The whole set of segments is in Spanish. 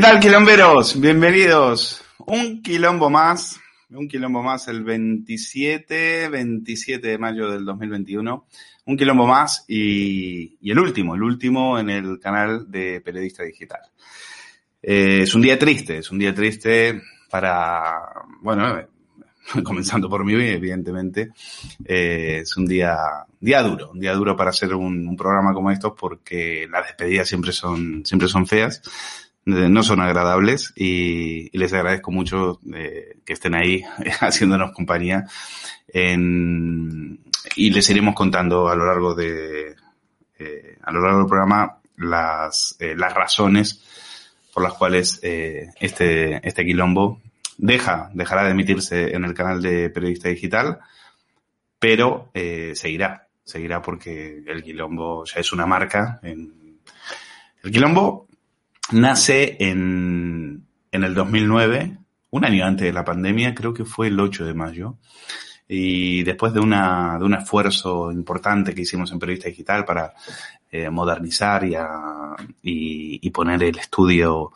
Tal, quilomberos? Bienvenidos. Un quilombo más, un quilombo más el 27, 27 de mayo del 2021. Un quilombo más y, y el último, el último en el canal de Periodista Digital. Eh, es un día triste, es un día triste para, bueno, eh, comenzando por mí, evidentemente, eh, es un día, día duro, un día duro para hacer un, un programa como estos porque las despedidas siempre son, siempre son feas no son agradables y, les agradezco mucho eh, que estén ahí haciéndonos compañía en- y les iremos contando a lo largo de eh, a lo largo del programa las eh, las razones por las cuales este este quilombo deja dejará de emitirse en el canal de periodista digital pero seguirá seguirá porque el quilombo ya es una marca en el quilombo nace en, en el 2009, un año antes de la pandemia, creo que fue el 8 de mayo. Y después de, una, de un esfuerzo importante que hicimos en Periodista Digital para eh, modernizar y, a- y, y poner el estudio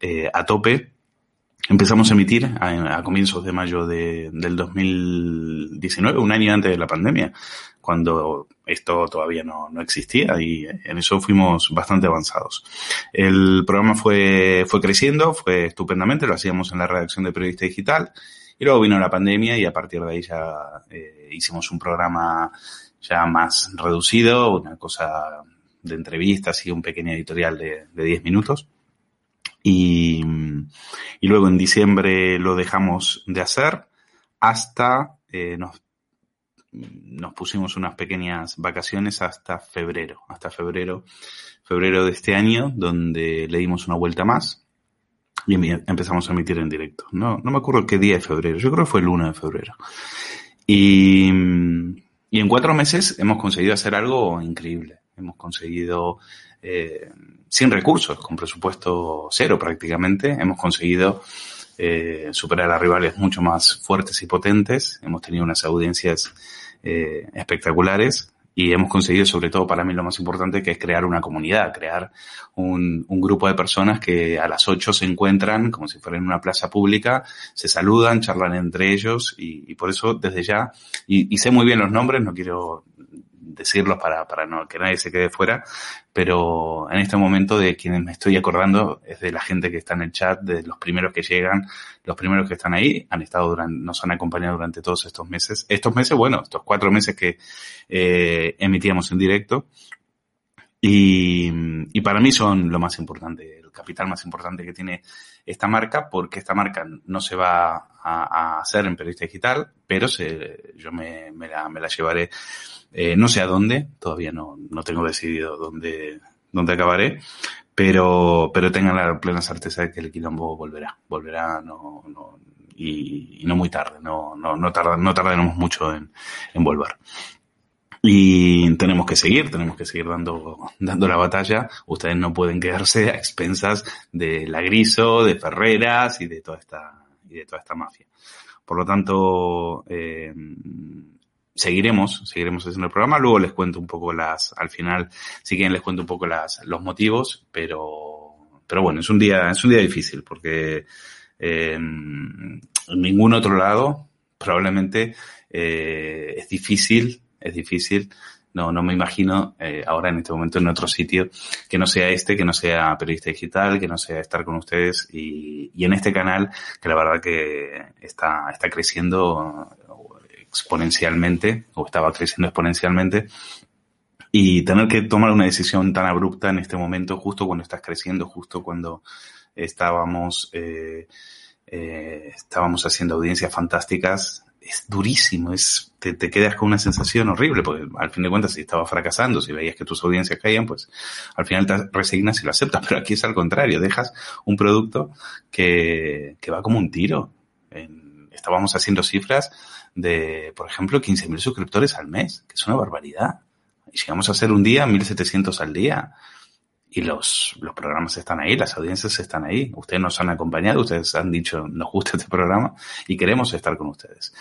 eh, a tope, empezamos a emitir a, comienzos de mayo de- del 2019, un año antes de la pandemia, cuando esto todavía no, no existía y en eso fuimos bastante avanzados. El programa fue, fue creciendo, fue estupendamente, lo hacíamos en la redacción de Periodista Digital y luego vino la pandemia y a partir de ahí ya eh, hicimos un programa ya más reducido, una cosa de entrevistas y un pequeño editorial de, de 10 minutos. Y, y luego en diciembre lo dejamos de hacer hasta eh, nos, nos pusimos unas pequeñas vacaciones hasta febrero, hasta febrero, febrero de este año, donde le dimos una vuelta más y em- empezamos a emitir en directo. No, no me acuerdo qué día de febrero, yo creo que fue el 1 de febrero. Y, y en cuatro meses hemos conseguido hacer algo increíble. Hemos conseguido, eh, sin recursos, con presupuesto cero prácticamente, hemos conseguido eh, superar a rivales mucho más fuertes y potentes. Hemos tenido unas audiencias eh, espectaculares y hemos conseguido, sobre todo para mí lo más importante, que es crear una comunidad, crear un, un grupo de personas que a las 8 se encuentran como si fueran en una plaza pública, se saludan, charlan entre ellos y, y por eso desde ya, y, y sé muy bien los nombres, no quiero decirlos para, para no, que nadie se quede fuera, pero en este momento de quienes me estoy acordando es de la gente que está en el chat, de los primeros que llegan, los primeros que están ahí, han estado durante, nos han acompañado durante todos estos meses. Estos meses, bueno, estos cuatro meses que eh, emitíamos en directo. Y, y para mí son lo más importante, el capital más importante que tiene esta marca, porque esta marca no se va a, a hacer en periodista digital, pero se, yo me, me, la, me la llevaré eh, no sé a dónde, todavía no, no tengo decidido dónde, dónde acabaré, pero, pero tengan la plena certeza de que el quilombo volverá, volverá, no, no, y, no muy tarde, no, no, no, tarda, no tardaremos mucho en, en volver. Y tenemos que seguir, tenemos que seguir dando, dando la batalla. Ustedes no pueden quedarse a expensas de la Griso, de Ferreras y de toda esta, y de toda esta mafia. Por lo tanto, eh, seguiremos, seguiremos haciendo el programa. Luego les cuento un poco las, al final, si quieren les cuento un poco las, los motivos, pero, pero bueno, es un día, es un día difícil porque eh, en ningún otro lado probablemente eh, es difícil es difícil. No, no me imagino eh, ahora en este momento en otro sitio que no sea este, que no sea periodista digital, que no sea estar con ustedes y, y en este canal que la verdad que está, está creciendo exponencialmente o estaba creciendo exponencialmente y tener que tomar una decisión tan abrupta en este momento, justo cuando estás creciendo, justo cuando estábamos, eh, eh, estábamos haciendo audiencias fantásticas, es durísimo, es, te, te, quedas con una sensación horrible, porque al fin de cuentas, si estabas fracasando, si veías que tus audiencias caían, pues al final te resignas y lo aceptas, pero aquí es al contrario, dejas un producto que, que va como un tiro. En, estábamos haciendo cifras de, por ejemplo, 15.000 suscriptores al mes, que es una barbaridad. Y si vamos a hacer un día, 1.700 al día, y los, los programas están ahí, las audiencias están ahí. Ustedes nos han acompañado, ustedes han dicho, nos gusta este programa y queremos estar con ustedes.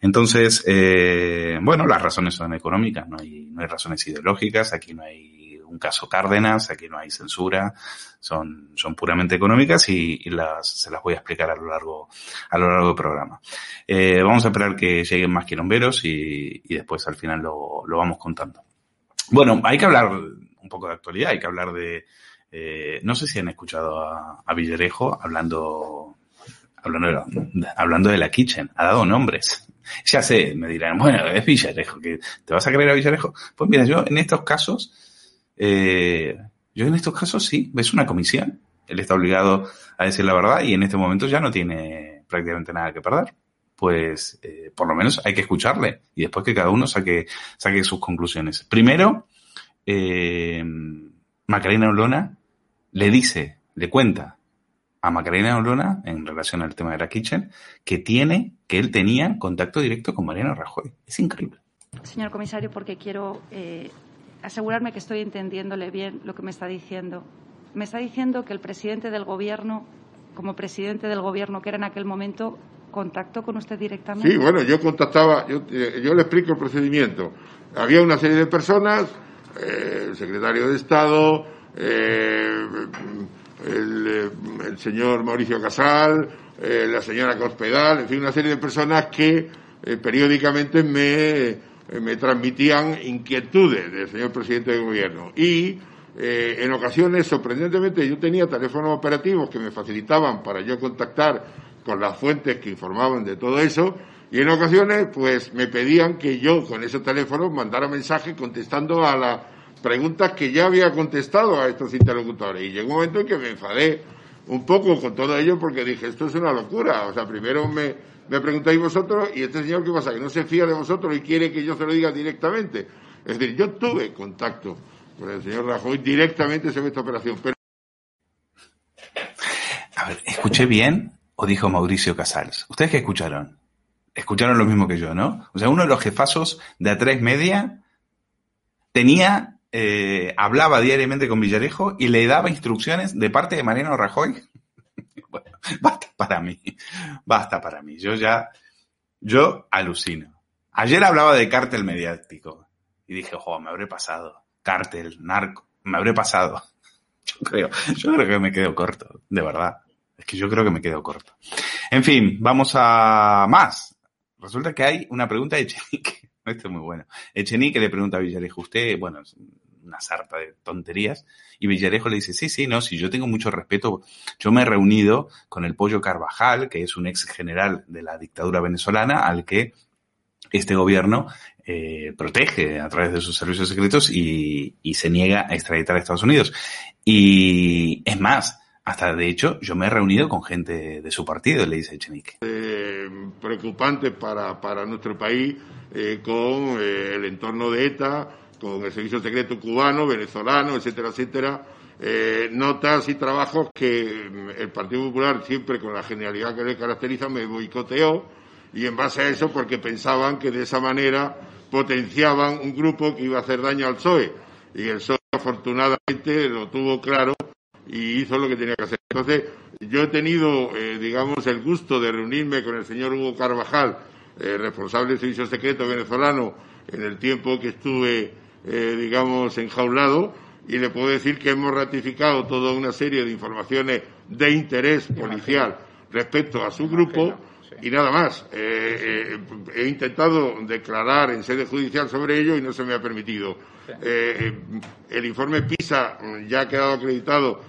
Entonces, eh, bueno, las razones son económicas, no hay, no hay razones ideológicas, aquí no hay un caso Cárdenas, aquí no hay censura, son, son puramente económicas y, las, se las voy a explicar a lo largo, a lo largo del programa. Eh, vamos a esperar que lleguen más quilomberos y, y después al final lo, lo vamos contando. Bueno, hay que hablar un poco de actualidad, hay que hablar de, eh, no sé si han escuchado a, a Villarejo hablando, hablando de, hablando de la kitchen, ha dado nombres. Ya sé, me dirán, bueno, es Villarejo, que ¿te vas a creer a Villarejo? Pues mira, yo en estos casos, eh, yo en estos casos sí, ves una comisión, él está obligado a decir la verdad y en este momento ya no tiene prácticamente nada que perder. Pues eh, por lo menos hay que escucarle y después que cada uno saque, saque sus conclusiones. Primero, eh, Macarena Olona le dice, le cuenta a Macarena Olona, en relación al tema de la kitchen, que tiene, que él tenía contacto directo con Mariano Rajoy. Es increíble. Señor comisario, porque quiero asegurarme que estoy entendiéndole bien lo que me está diciendo. Me está diciendo que el presidente del gobierno, como presidente del gobierno que era en aquel momento, contactó con usted directamente. Sí, bueno, yo contactaba, yo, yo le explico el procedimiento. Había una serie de personas eh, el secretario de Estado, eh, el, señor Mauricio Casal, eh, la señora Cospedal, en fin, una serie de personas que periódicamente me, me, transmitían inquietudes del señor presidente del gobierno. Y en ocasiones, sorprendentemente, yo tenía teléfonos operativos que me facilitaban para yo contactar con las fuentes que informaban de todo eso, y en ocasiones, pues me pedían que yo con ese teléfono mandara mensajes contestando a las preguntas que ya había contestado a estos interlocutores. Y llegó un momento en que me enfadé un poco con todo ello porque dije, esto es una locura. O sea, primero me, me preguntáis vosotros y este señor, ¿qué pasa? Que no se fía de vosotros y quiere que yo se lo diga directamente. Es decir, yo tuve contacto con el señor Rajoy directamente sobre esta operación. Pero... A ver, ¿escuché bien o dijo Mauricio Casals? ¿Ustedes qué escucharon? escucharon lo mismo que yo, ¿no? O sea, uno de los jefazos de A3 Media tenía, eh, hablaba diariamente con Villarejo y le daba instrucciones de parte de Mariano Rajoy. basta para mí, basta para mí. Yo ya, yo alucino. Ayer hablaba de cártel mediático y dije, ojo, me habré pasado. Cártel, narco, me habré pasado. Yo creo, yo creo que me quedo corto, de verdad. Es que yo creo que me quedo corto. En fin, vamos a más. Resulta que hay una pregunta de Echenique. Esto es muy bueno. Echenique le pregunta a Villarejo, usted, bueno, una sarta de tonterías. Y Villarejo le dice, sí, sí, no, si yo tengo mucho respeto. Yo me he reunido con el Pollo Carvajal, que es un ex general de la dictadura venezolana, al que este gobierno eh, protege a través de sus servicios secretos y, se niega a extraditar a Estados Unidos. Y es más, hasta, de hecho, yo me he reunido con gente de su partido, le dice Echenique. Eh, preocupante para, para nuestro país eh, con el entorno de ETA, con el servicio secreto cubano, venezolano, etcétera, etcétera, eh, notas y trabajos que el Partido Popular, siempre con la genialidad que le caracteriza, me boicoteó y en base a eso porque pensaban que de esa manera potenciaban un grupo que iba a hacer daño al PSOE y el PSOE afortunadamente lo tuvo claro y hizo lo que tenía que hacer. Entonces, yo he tenido, eh, digamos, el gusto de reunirme con el señor Hugo Carvajal, eh, responsable del Servicio Secreto venezolano, en el tiempo que estuve, eh, digamos, enjaulado, y le puedo decir que hemos ratificado toda una serie de informaciones de interés policial respecto a su grupo y nada más. Eh, eh, he intentado declarar en sede judicial sobre ello y no se me ha permitido. Eh, el informe PISA ya ha quedado acreditado.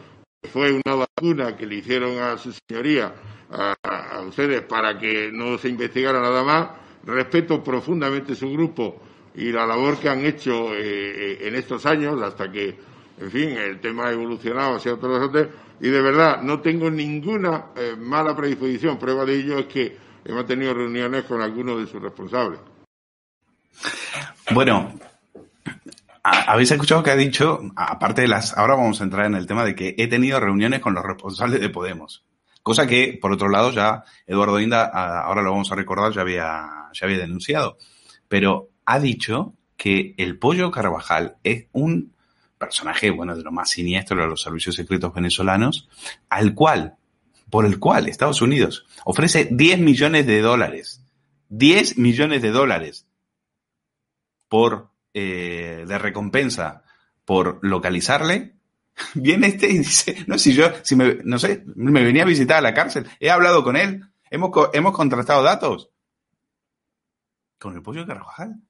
Fue una vacuna que le hicieron a su señoría, a, a ustedes, para que no se investigara nada más. Respeto profundamente su grupo y la labor que han hecho en estos años hasta que, en fin, el tema ha evolucionado hacia otros asuntos y de verdad no tengo ninguna eh, mala predisposición. Prueba de ello es que hemos tenido reuniones con algunos de sus responsables. Bueno, habéis escuchado que ha dicho, aparte de las, ahora vamos a entrar en el tema de que he tenido reuniones con los responsables de Podemos. Cosa que, por otro lado, ya Eduardo Inda, ahora lo vamos a recordar, ya había, ya había denunciado. Pero ha dicho que el pollo Carvajal es un personaje, bueno, de lo más siniestro de los servicios secretos venezolanos, al cual, por el cual Estados Unidos ofrece 10 millones de dólares, 10 millones de dólares por, eh, de recompensa por localizarle, viene este y dice, no, si yo, si me, no sé, me venía a visitar a la cárcel, he hablado con él, hemos, hemos contrastado datos. Con el pollo Carvajal,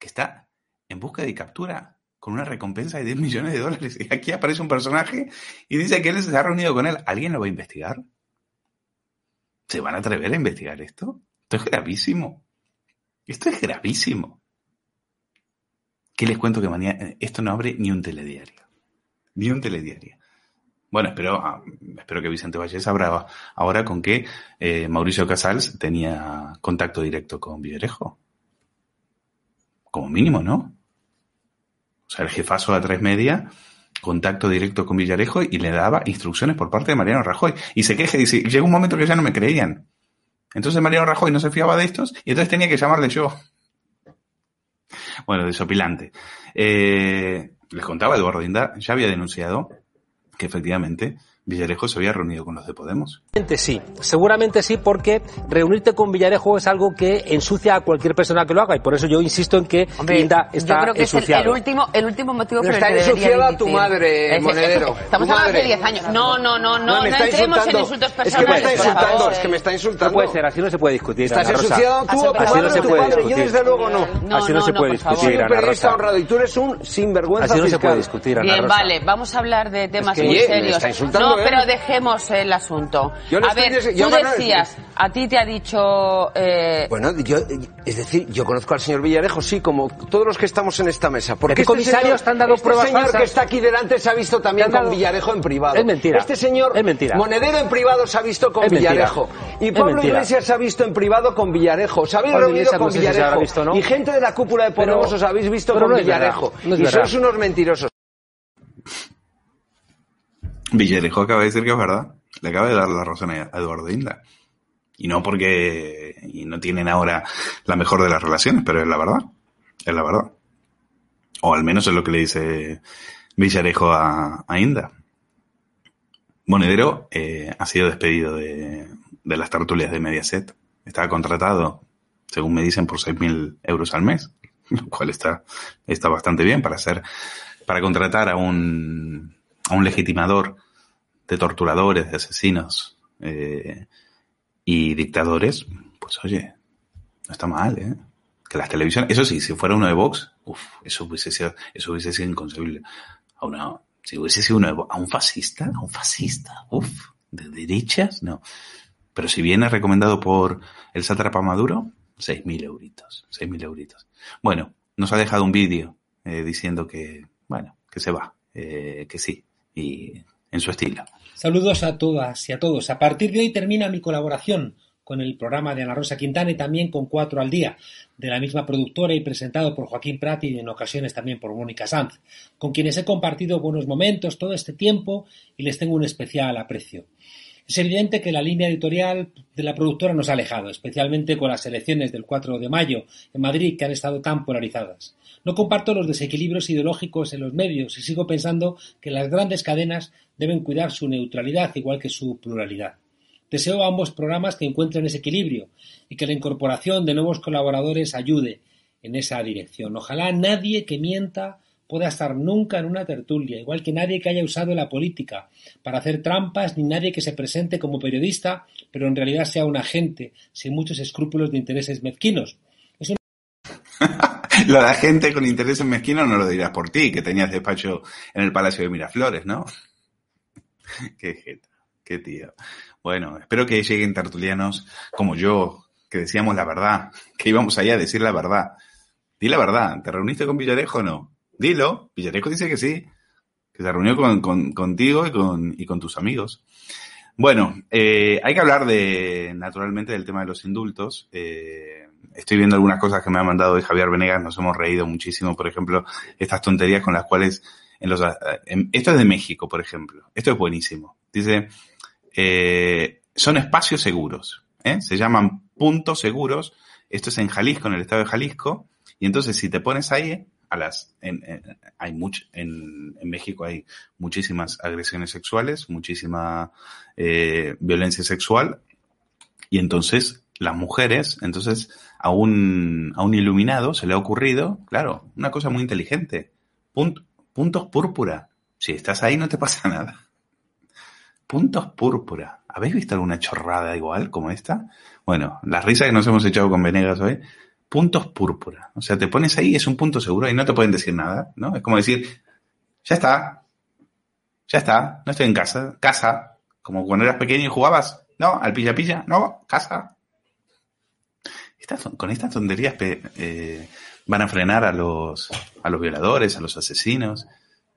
que está en busca de captura con una recompensa de 10 millones de dólares. Y aquí aparece un personaje y dice que él se ha reunido con él. ¿Alguien lo va a investigar? ¿Se van a atrever a investigar esto? Esto es gravísimo. Esto es gravísimo. ¿Qué les cuento que mañana esto no abre ni un telediario? Ni un telediario. Bueno, espero, ah, espero que Vicente Vallés abra ahora con que eh, Mauricio Casals tenía contacto directo con Villarejo. Como mínimo, ¿no? O sea, el jefazo de A3 Media, contacto directo con Villarejo y le daba instrucciones por parte de Mariano Rajoy. Y se queja y dice, llegó un momento que ya no me creían. Entonces Mariano Rajoy no se fiaba de estos y entonces tenía que llamarle yo. Bueno, desopilante. Eh, les contaba, Eduardo Inda ya había denunciado que efectivamente Villarejo se había reunido con los de Podemos. Sí, seguramente sí, porque reunirte con Villarejo es algo que ensucia a cualquier persona que lo haga y por eso yo insisto en que Hombre, Linda está yo creo que ensuciado. es el, el último, el último motivo por el está que ensuciada tu madre, Es- Monedero. Estamos hablando de madre. 10 años. No, no, no, no, no, me está entremos en insultando. insultos Es que me personales. está insultando, es que me está insultando. No puede ser, así no se puede discutir. Estás ensuciado tú o tu Así no madre se o tu puede padre. Yo discutir. desde luego no. No, Así no no, se no, puede. Soy discutir, un Ana Rosa. honrado y tú eres un sinvergüenza Así no se puede discutir, Ana Bien, Rosa. vale, vamos a hablar de temas muy oye, me serios. está insultando no. Pero dejemos el asunto. Yo a estoy ver, des- yo tú decías, a ti te ha dicho... eh, Bueno, yo, es decir, yo conozco al señor Villarejo, sí, como todos los que estamos en esta mesa. Porque ¿De qué comisarios te han dado este pruebas señor falsas? que está aquí delante se ha visto también con dado- Villarejo en privado. Es mentira. Este señor Es mentira. Monedero en privado se ha visto con Es mentira. Villarejo. Y Pablo. Iglesias se ha visto en privado con Villarejo. Os habéis Pablo reunido Iglesias con se Villarejo. visto no. Y gente de la cúpula de Podemos Pero- os habéis visto con. Villarejo. Y sois unos mentirosos. Villarejo acaba de decir que es verdad. Le acaba de dar la razón a Eduardo Inda. Y no porque y no tienen ahora la mejor de las relaciones, pero es la verdad. Es la verdad. O al menos es lo que le dice Villarejo a, Inda. Monedero eh, ha sido despedido de, de las tertulias de Mediaset. Estaba contratado, según me dicen, por 6.000 euros al mes, lo cual está, está bastante bien para hacer, para contratar a un, a un legitimador de torturadores, de asesinos eh, y dictadores, pues oye, no está mal, ¿eh? Que las televisiones, eso sí, si fuera uno de Vox, uf, eso hubiese sido, eso hubiese sido inconcebible. A una, si hubiese sido uno de Vox, a un fascista, a un fascista, uff, de derechas, no. Pero si viene recomendado por el sátrapa Maduro, 6.000 euritos, 6.000 euritos. Bueno, nos ha dejado un vídeo eh, diciendo que, bueno, que se va, eh, que sí, en su estilo. Saludos a todas y a todos. A partir de hoy termina mi colaboración con el programa de Ana Rosa Quintana y también con Cuatro al Día, de la misma productora y presentado por Joaquín Prat y en ocasiones también por Mónica Sanz, con quienes he compartido buenos momentos todo este tiempo y les tengo un especial aprecio. Es evidente que la línea editorial de la productora nos ha alejado, especialmente con las elecciones del 4 de mayo en Madrid que han estado tan polarizadas. No comparto los desequilibrios ideológicos en los medios y sigo pensando que las grandes cadenas deben cuidar su neutralidad igual que su pluralidad. Deseo a ambos programas que encuentren ese equilibrio y que la incorporación de nuevos colaboradores ayude en esa dirección. Ojalá nadie que mienta pueda estar nunca en una tertulia, igual que nadie que haya usado la política para hacer trampas, ni nadie que se presente como periodista, pero en realidad sea un agente sin muchos escrúpulos de intereses mezquinos. Es Lo de gente con intereses mezquinos no lo dirás por ti, que tenías despacho en el Palacio de Miraflores, ¿no? qué jeta, qué tío. Bueno, espero que lleguen tertulianos como yo, que decíamos la verdad, que íbamos allá a decir la verdad. Di la verdad, ¿te reuniste con Villarejo o no? Dilo, Villarejo dice que sí, que se reunió con, con- contigo y con, y con tus amigos. Bueno, eh, hay que hablar de, naturalmente, del tema de los indultos. Eh, estoy viendo algunas cosas que me ha mandado Javier Venegas, nos hemos reído muchísimo, por ejemplo, estas tonterías con las cuales, en los, en- esto es de México, por ejemplo, esto es buenísimo. Dice, eh, son espacios seguros, ¿eh? se llaman puntos seguros, esto es en Jalisco, en el estado de Jalisco, y entonces si te pones ahí, a las, en, en- hay much, en, en México hay muchísimas agresiones sexuales, muchísima eh, violencia sexual, y entonces las mujeres, entonces a un, a un iluminado se le ha ocurrido, claro, una cosa muy inteligente, punt- puntos púrpura. Si estás ahí no te pasa nada. Puntos púrpura. ¿Habéis visto alguna chorrada igual como esta? Bueno, la risa que nos hemos echado con Venegas hoy. Puntos púrpura. O sea, te pones ahí, es un punto seguro y no te pueden decir nada, ¿no? Es como decir, ya está. Ya está. No estoy en casa. Casa. Como cuando eras pequeño y jugabas. No, al pilla pilla. No, casa. Con estas tonterías eh, van a frenar a los, a los violadores, a los asesinos.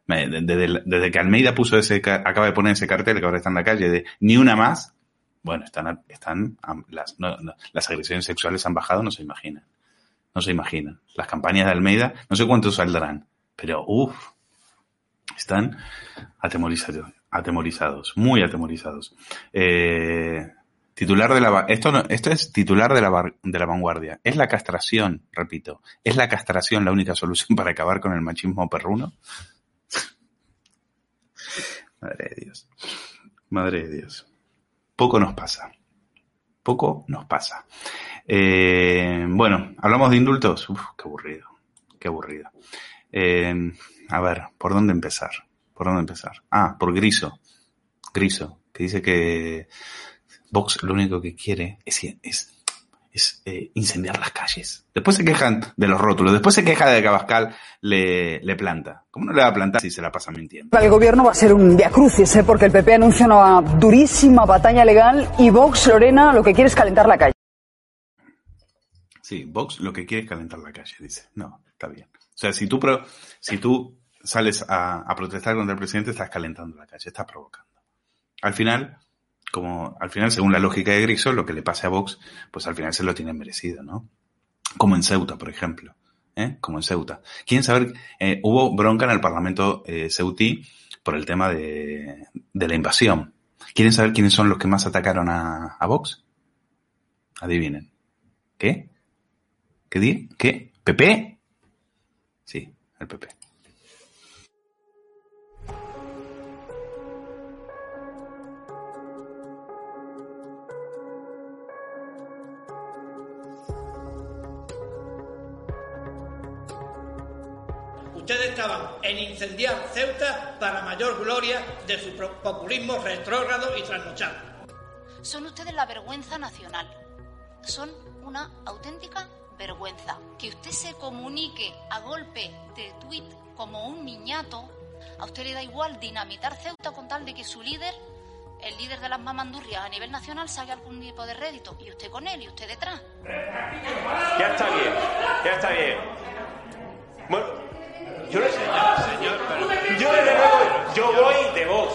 Desde, desde que Almeida puso ese, ca- acaba de poner ese cartel que ahora está en la calle de ni una más, bueno, están, están las, las agresiones sexuales han bajado, no se imaginan. No se imaginan. Las campañas de Almeida, no sé cuántos saldrán, pero uff, están atemorizados, atemorizados, muy atemorizados. Eh, titular de la, esto esto es titular de la, de la vanguardia. Es la castración, repito, es la castración la única solución para acabar con el machismo perruno. Madre de Dios. Madre de Dios. Poco nos pasa. Poco nos pasa. Eh, bueno, hablamos de indultos. Uf, qué aburrido. Qué aburrido. Eh, a ver, ¿por dónde empezar? ¿Por dónde empezar? Ah, por Griso. Griso, que dice que Vox lo único que quiere es, es, es, eh, incendiar las calles. Después se quejan de los rótulos, después se queja de que Abascal le, le planta. ¿Cómo no le va a plantar si se la pasa mintiendo? El gobierno va a ser un viacrucis, ¿eh? porque el PP anuncia una durísima batalla legal y Vox, Lorena, lo que quiere es calentar la calle. Sí, Vox lo que quiere es calentar la calle, dice. No, está bien. O sea, si tú, pro- si tú sales a, a protestar contra el presidente, estás calentando la calle, estás provocando. Al final, como al final, según la lógica de Griso, lo que le pase a Vox, pues al final se lo tienen merecido, ¿no? Como en Ceuta, por ejemplo. ¿eh? Como en Ceuta. ¿Quieren saber? eh, hubo bronca en el Parlamento eh, ceutí por el tema de, de la invasión. ¿Quieren saber quiénes son los que más atacaron a, a Vox? Adivinen. ¿Qué? ¿Qué di? ¿Qué? ¿PP? Sí, el PP. En incendiar Ceuta para mayor gloria de su populismo retrógrado y trasnochado. Son ustedes la vergüenza nacional. Son una auténtica vergüenza. Que usted se comunique a golpe de tuit como un niñato, a usted le da igual dinamitar Ceuta con tal de que su líder, el líder de las mamandurrias a nivel nacional, saque algún tipo de rédito. Y usted con él, y usted detrás. Ya está bien, ya está bien. Bueno, yo le señor, yo le digo, yo voy de Vox,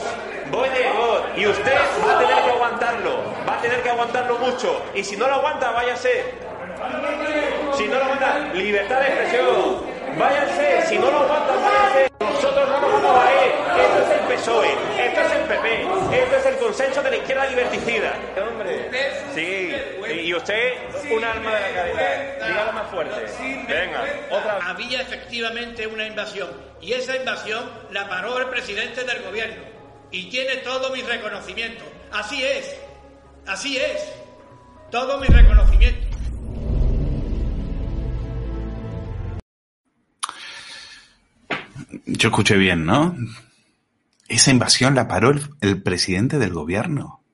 voy de Vox, y usted va a tener que aguantarlo, va a tener que aguantarlo mucho. Y si no lo aguanta, váyase. Si no lo aguanta, libertad de expresión. Váyanse, si no lo aguantan, váyanse. Nosotros no nos vamos a ir. Esto es el PSOE, esto es el PP, esto es el consenso de la izquierda liberticida. Hombre, sí. Y usted, un alma de la caridad. Dígalo más fuerte. Venga, otra. Había efectivamente una invasión y esa invasión la paró el presidente del gobierno y tiene todo mi reconocimiento. Así es, así es, todo mi reconocimiento. Yo escuché bien, ¿no? Esa invasión la paró el, presidente del gobierno.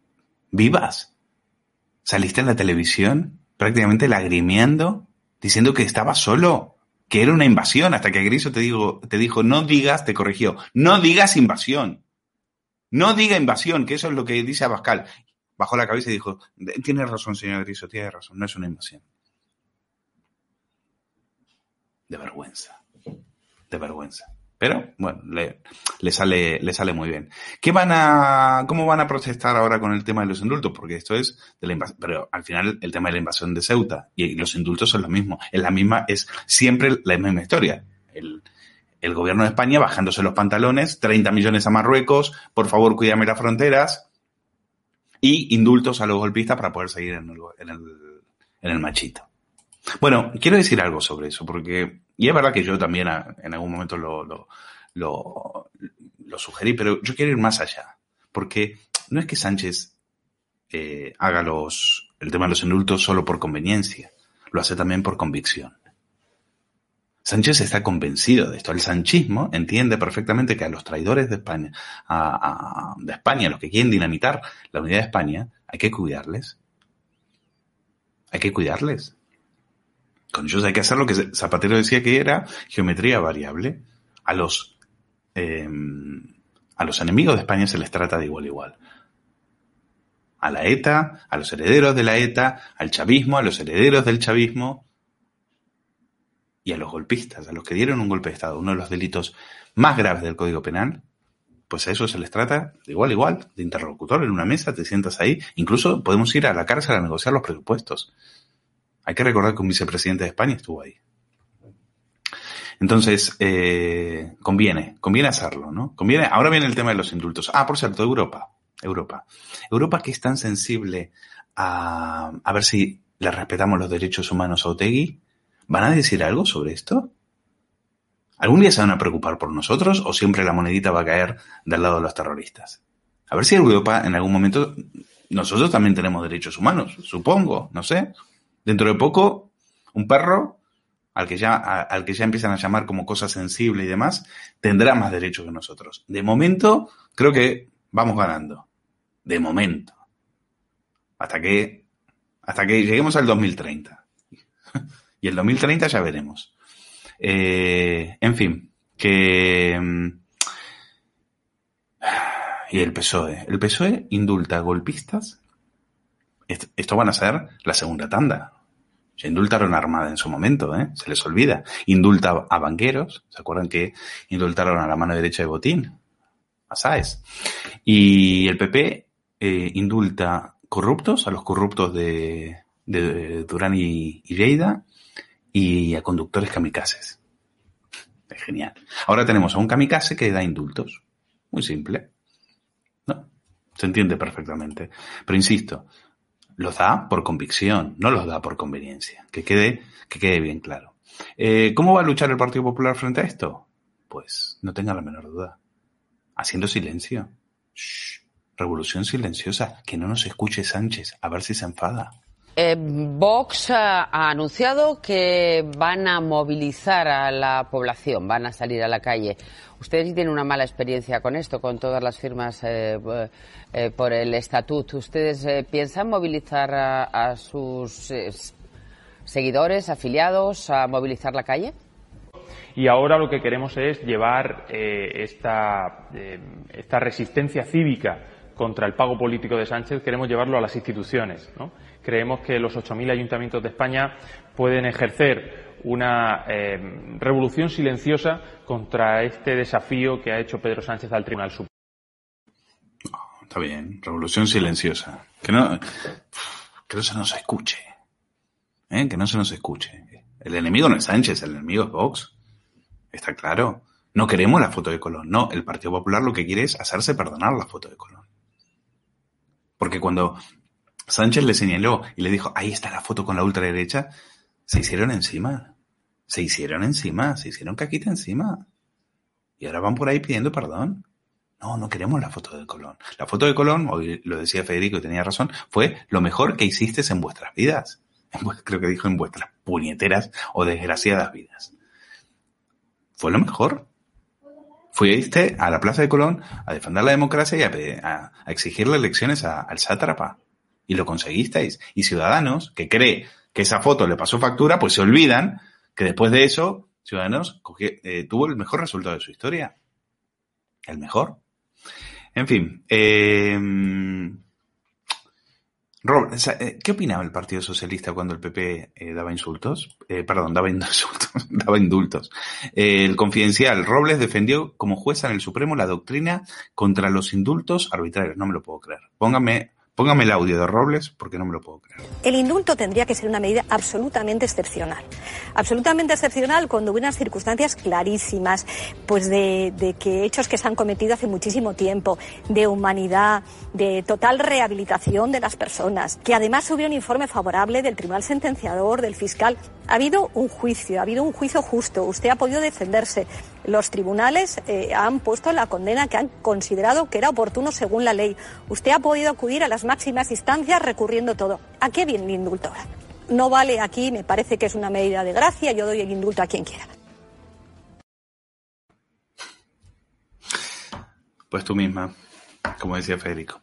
Vivas. Saliste en la televisión prácticamente lagrimeando, diciendo que estaba solo, que era una invasión, hasta que Griso te, digo, te dijo, no digas, te corrigió, no digas invasión. No diga invasión, que eso es lo que dice Abascal. Bajó la cabeza y dijo, tiene razón, señor Griso, tiene razón, no es una invasión. De vergüenza. De vergüenza. Pero, bueno, le, le, sale, le sale muy bien. ¿Qué van a, cómo van a protestar ahora con el tema de los indultos? Porque esto es de la invasión, pero al final el tema de la invasión de Ceuta y los indultos son lo mismo. Es la misma, es siempre la misma historia. El, el gobierno de España bajándose los pantalones, 30 millones a Marruecos, por favor cuídame las fronteras, y indultos a los golpistas para poder seguir en el, en el, en el machito. Bueno, quiero decir algo sobre eso, porque, y es verdad que yo también a, en algún momento lo, lo, lo, lo, sugerí, pero yo quiero ir más allá, porque no es que Sánchez eh, haga los, el tema de los indultos solo por conveniencia, lo hace también por convicción. Sánchez está convencido de esto. El sanchismo entiende perfectamente que a los traidores de España, a, a, de España, los que quieren dinamitar la unidad de España, hay que cuidarles. Hay que cuidarles. Con ellos hay que hacer lo que Zapatero decía que era geometría variable. A los, eh, a los enemigos de España se les trata de igual a igual. A la ETA, a los herederos de la ETA, al chavismo, a los herederos del chavismo y a los golpistas, a los que dieron un golpe de Estado, uno de los delitos más graves del Código Penal, pues a eso se les trata de igual a igual, de interlocutor en una mesa, te sientas ahí, incluso podemos ir a la cárcel a negociar los presupuestos. Hay que recordar que un vicepresidente de España estuvo ahí. Entonces, eh, conviene, conviene hacerlo, ¿no? Conviene. Ahora viene el tema de los indultos. Ah, por cierto, Europa. Europa. Europa que es tan sensible a, a ver si le respetamos los derechos humanos a Otegui. ¿Van a decir algo sobre esto? ¿Algún día se van a preocupar por nosotros o siempre la monedita va a caer del lado de los terroristas? A ver si Europa en algún momento nosotros también tenemos derechos humanos, supongo, no sé. Dentro de poco, un perro, al que ya, al que ya empiezan a llamar como cosa sensible y demás, tendrá más derechos que nosotros. De momento, creo que vamos ganando. De momento. Hasta que, hasta que lleguemos al 2030. y el 2030 ya veremos. Eh, en fin, que... Y el PSOE. El PSOE indulta a golpistas. Esto van a ser la segunda tanda. Se indultaron a Armada en su momento, ¿eh? se les olvida. Indulta a banqueros, ¿se acuerdan que indultaron a la mano derecha de Botín? A. Y el PP eh, indulta corruptos, a los corruptos de, de Durán y, y y a conductores kamikazes. Es genial. Ahora tenemos a un kamikaze que da indultos. Muy simple. ¿No? Se entiende perfectamente. Pero insisto, los da por convicción, no los da por conveniencia. Que quede, que quede bien claro. Eh, ¿Cómo va a luchar el Partido Popular frente a esto? Pues no tenga la menor duda. Haciendo silencio. Shh. Revolución silenciosa. Que no nos escuche Sánchez. A ver si se enfada. Eh, Vox ha anunciado que van a movilizar a la población, van a salir a la calle. Ustedes tienen una mala experiencia con esto, con todas las firmas eh, eh, por el estatuto. ¿Ustedes eh, piensan movilizar a, a sus seguidores, afiliados, a movilizar la calle? Y ahora lo que queremos es llevar esta, esta resistencia cívica contra el pago político de Sánchez, queremos llevarlo a las instituciones. ¿no? Creemos que los 8.000 ayuntamientos de España pueden ejercer una eh, revolución silenciosa contra este desafío que ha hecho Pedro Sánchez al Tribunal Supremo. Está bien, revolución silenciosa. Que no, que no se nos escuche. ¿Eh? Que no se nos escuche. El enemigo no es Sánchez, el enemigo es Vox. ¿Está claro? No queremos la foto de Colón. No, el Partido Popular lo que quiere es hacerse perdonar la foto de Colón. Porque cuando Sánchez le señaló y le dijo, ahí está la foto con la ultraderecha, se hicieron encima. Se hicieron encima, se hicieron caquita encima. Y ahora van por ahí pidiendo perdón. No, no queremos la foto de Colón. La foto de Colón, hoy lo decía Federico y tenía razón, fue lo mejor que hiciste en vuestras vidas. Creo que dijo en vuestras puñeteras o desgraciadas vidas. Fue lo mejor. Fuiste a la Plaza de Colón a defender la democracia y a, a exigirle elecciones a, al sátrapa. Y lo conseguisteis. Y Ciudadanos, que cree que esa foto le pasó factura, pues se olvidan que después de eso, Ciudadanos eh, tuvo el mejor resultado de su historia. El mejor. En fin. Rob, eh, ¿qué opinaba el Partido Socialista cuando el PP eh, daba insultos? Eh, perdón, daba insultos, daba indultos. el confidencial Robles defendió como jueza en el Supremo la doctrina contra los indultos arbitrarios. No me lo puedo creer. Póngame Póngame el audio de Robles porque no me lo puedo creer. El indulto tendría que ser una medida absolutamente excepcional. Absolutamente excepcional cuando hubo unas circunstancias clarísimas, pues de, de, que hechos que se han cometido hace muchísimo tiempo, de humanidad, de total rehabilitación de las personas, que además hubiera un informe favorable del tribunal sentenciador, del fiscal. Ha habido un juicio, ha habido un juicio justo. Usted ha podido defenderse. Los tribunales eh, han puesto la condena que han considerado que era oportuno según la ley. Usted ha podido acudir a las máximas instancias recurriendo todo. ¿A qué viene el indulto ahora? No vale aquí, me parece que es una medida de gracia, yo doy el indulto a quien quiera. Pues tú misma, como decía Federico.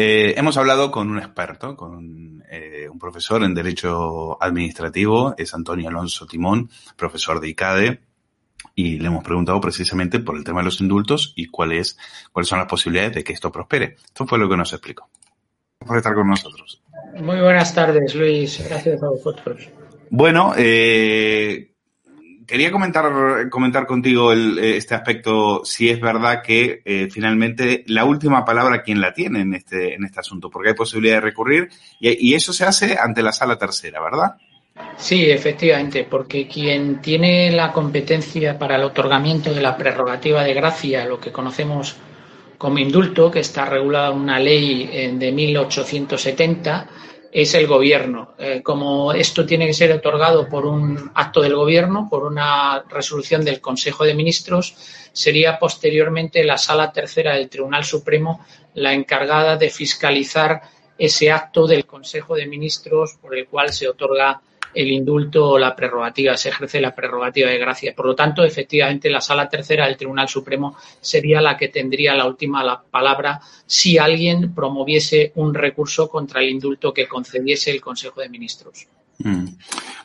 Eh, hemos hablado con un experto, con eh, un profesor en Derecho Administrativo, es Antonio Alonso Timón, profesor de ICADE, y le hemos preguntado precisamente por el tema de los indultos y cuáles cuáles son las posibilidades de que esto prospere. Esto fue lo que nos explicó. Por estar con nosotros. Muy buenas tardes, Luis. Gracias a vosotros. Bueno, eh, quería comentar, comentar contigo el, este aspecto, si es verdad que eh, finalmente la última palabra quién la tiene en este, en este asunto, porque hay posibilidad de recurrir y, y eso se hace ante la sala tercera, ¿verdad? Sí, efectivamente, porque quien tiene la competencia para el otorgamiento de la prerrogativa de gracia, lo que conocemos como indulto, que está regulada en una ley eh, de 1870, es el gobierno. Eh, como esto tiene que ser otorgado por un acto del gobierno, por una resolución del Consejo de Ministros, sería posteriormente la Sala Tercera del Tribunal Supremo la encargada de fiscalizar ese acto del Consejo de Ministros por el cual se otorga el indulto o la prerrogativa, se ejerce la prerrogativa de gracia. Por lo tanto, efectivamente, la sala tercera del Tribunal Supremo sería la que tendría la última la palabra si alguien promoviese un recurso contra el indulto que concediese el Consejo de Ministros. Mm.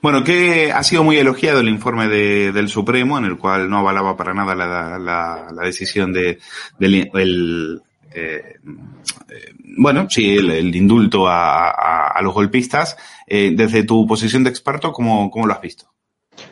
Bueno, que ha sido muy elogiado el informe de, del Supremo, en el cual no avalaba para nada la, la, decisión de, del el, eh, eh, bueno, sí, el, indulto a, los golpistas. Eh, desde tu posición de experto, ¿cómo, cómo lo has visto?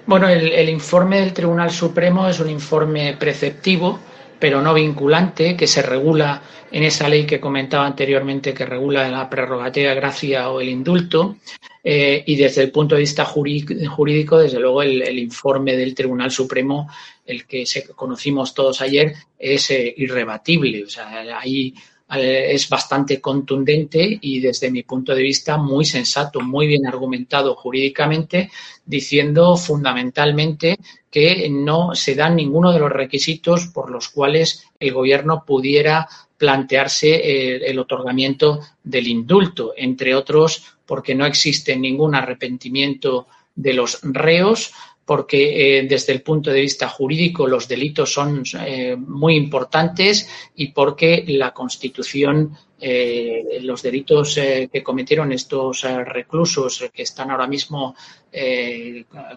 Bueno, el, informe del Tribunal Supremo es un informe preceptivo, pero no vinculante, que se regula en esa ley que comentaba anteriormente, que regula la prerrogativa de gracia o el indulto. Eh, y desde el punto de vista jurídico, desde luego, el, informe del Tribunal Supremo, el que conocimos todos ayer, es eh, irrebatible. O sea, ahí eh, es bastante contundente y desde mi punto de vista muy sensato, muy bien argumentado jurídicamente, diciendo fundamentalmente que no se dan ninguno de los requisitos por los cuales el gobierno pudiera plantearse el, el otorgamiento del indulto, entre otros porque no existe ningún arrepentimiento de los reos, porque eh, desde el punto de vista jurídico los delitos son eh, muy importantes y porque la Constitución, eh, los delitos que cometieron estos reclusos que están ahora mismo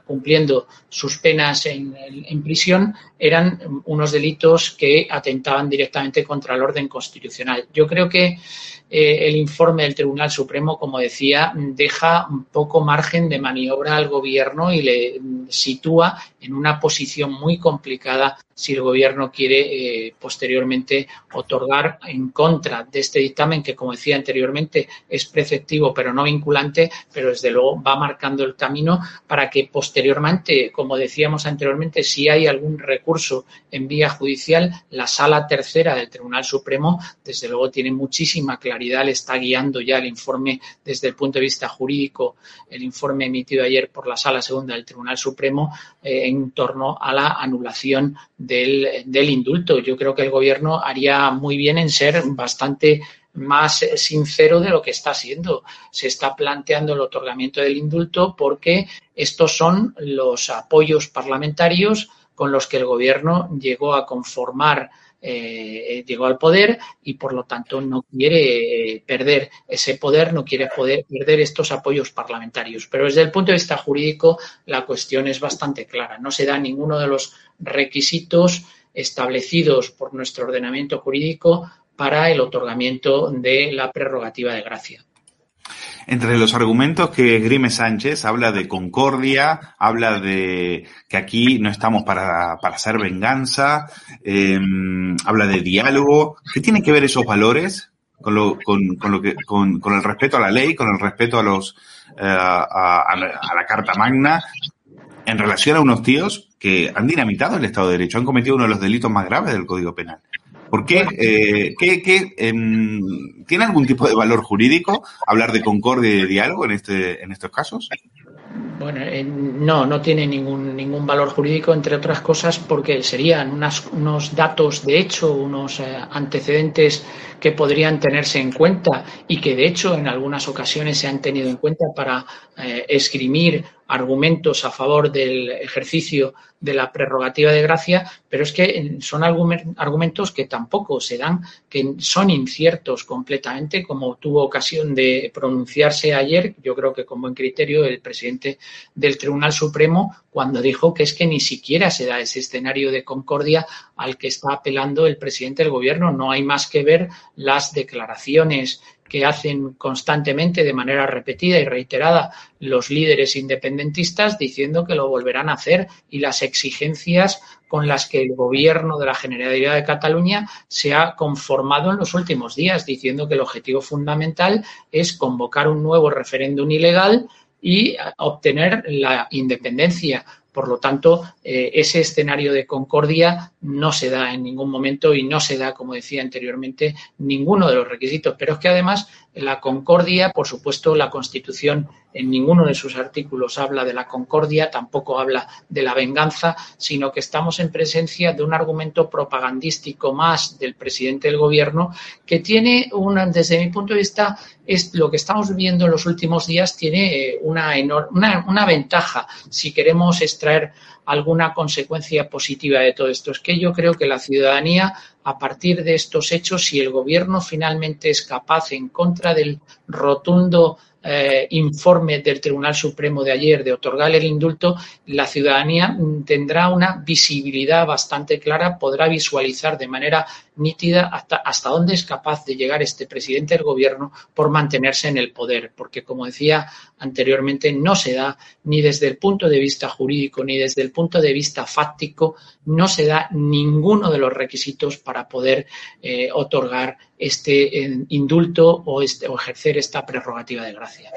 cumpliendo sus penas en, en, prisión eran unos delitos que atentaban directamente contra el orden constitucional. Yo creo que eh, el informe del Tribunal Supremo, como decía, deja poco margen de maniobra al gobierno y le sitúa en una posición muy complicada si el gobierno quiere eh, posteriormente otorgar en contra de este dictamen que, como decía anteriormente, es preceptivo pero no vinculante, pero desde luego va marcando el camino para que posteriormente, como decíamos anteriormente, si hay algún recurso en vía judicial, la sala tercera del Tribunal Supremo, desde luego, tiene muchísima claridad, le está guiando ya el informe desde el punto de vista jurídico, el informe emitido ayer por la sala segunda del Tribunal Supremo eh, en torno a la anulación del, del indulto. Yo creo que el gobierno haría muy bien en ser bastante más sincero de lo que está siendo. Se está planteando el otorgamiento del indulto porque estos son los apoyos parlamentarios con los que el gobierno llegó a conformar eh, llegó al poder y por lo tanto no quiere eh, perder ese poder, no quiere poder perder estos apoyos parlamentarios. Pero desde el punto de vista jurídico la cuestión es bastante clara. No se da ninguno de los requisitos establecidos por nuestro ordenamiento jurídico para el otorgamiento de la prerrogativa de gracia. Entre los argumentos que Grime Sánchez habla de concordia, habla de que aquí no estamos para, para hacer venganza, eh, habla de diálogo. ¿Qué tienen que ver esos valores con, lo, con, lo que, con, con el respeto a la ley, con el respeto a, los, eh, la, a la Carta Magna, en relación a unos tíos que han dinamitado el Estado de Derecho, han cometido uno de los delitos más graves del Código Penal? ¿Por qué? Eh, ¿qué, qué em, ¿Tiene algún tipo de valor jurídico hablar de concordia y de diálogo en, este, en estos casos? Bueno, eh, no, no tiene ningún, ningún valor jurídico, entre otras cosas, porque serían unas, unos datos de hecho, unos eh, antecedentes que podrían tenerse en cuenta y que de hecho en algunas ocasiones se han tenido en cuenta para eh, esgrimir argumentos a favor del ejercicio de la prerrogativa de gracia, pero es que son argumentos que tampoco se dan, que son inciertos completamente, como tuvo ocasión de pronunciarse ayer, yo creo que con buen criterio, el presidente del Tribunal Supremo, cuando dijo que es que ni siquiera se da ese escenario de concordia al que está apelando el presidente del Gobierno. No hay más que ver las declaraciones que hacen constantemente de manera repetida y reiterada los líderes independentistas diciendo que lo volverán a hacer y las exigencias con las que el gobierno de la Generalidad de Cataluña se ha conformado en los últimos días, diciendo que el objetivo fundamental es convocar un nuevo referéndum ilegal y obtener la independencia. Por lo tanto, eh, ese escenario de concordia no se da en ningún momento y no se da, como decía anteriormente, ninguno de los requisitos. Pero es que además la concordia, por supuesto, la Constitución en ninguno de sus artículos habla de la concordia, tampoco habla de la venganza, sino que estamos en presencia de un argumento propagandístico más del presidente del gobierno que tiene una, desde mi punto de vista, es lo que estamos viendo en los últimos días tiene eh, una, una, una ventaja si queremos extraer alguna consecuencia positiva de todo esto. Es que yo creo que la ciudadanía, a partir de estos hechos, si el gobierno finalmente es capaz, en contra del rotundo eh, informe del Tribunal Supremo de ayer de otorgar el indulto, la ciudadanía tendrá una visibilidad bastante clara, podrá visualizar de manera nítida hasta, hasta dónde es capaz de llegar este presidente del gobierno por mantenerse en el poder, porque como decía anteriormente, no se da ni desde el punto de vista jurídico ni desde el punto de vista fáctico, no se da ninguno de los requisitos para poder eh, otorgar este eh, indulto o, este, o ejercer esta prerrogativa de gracia.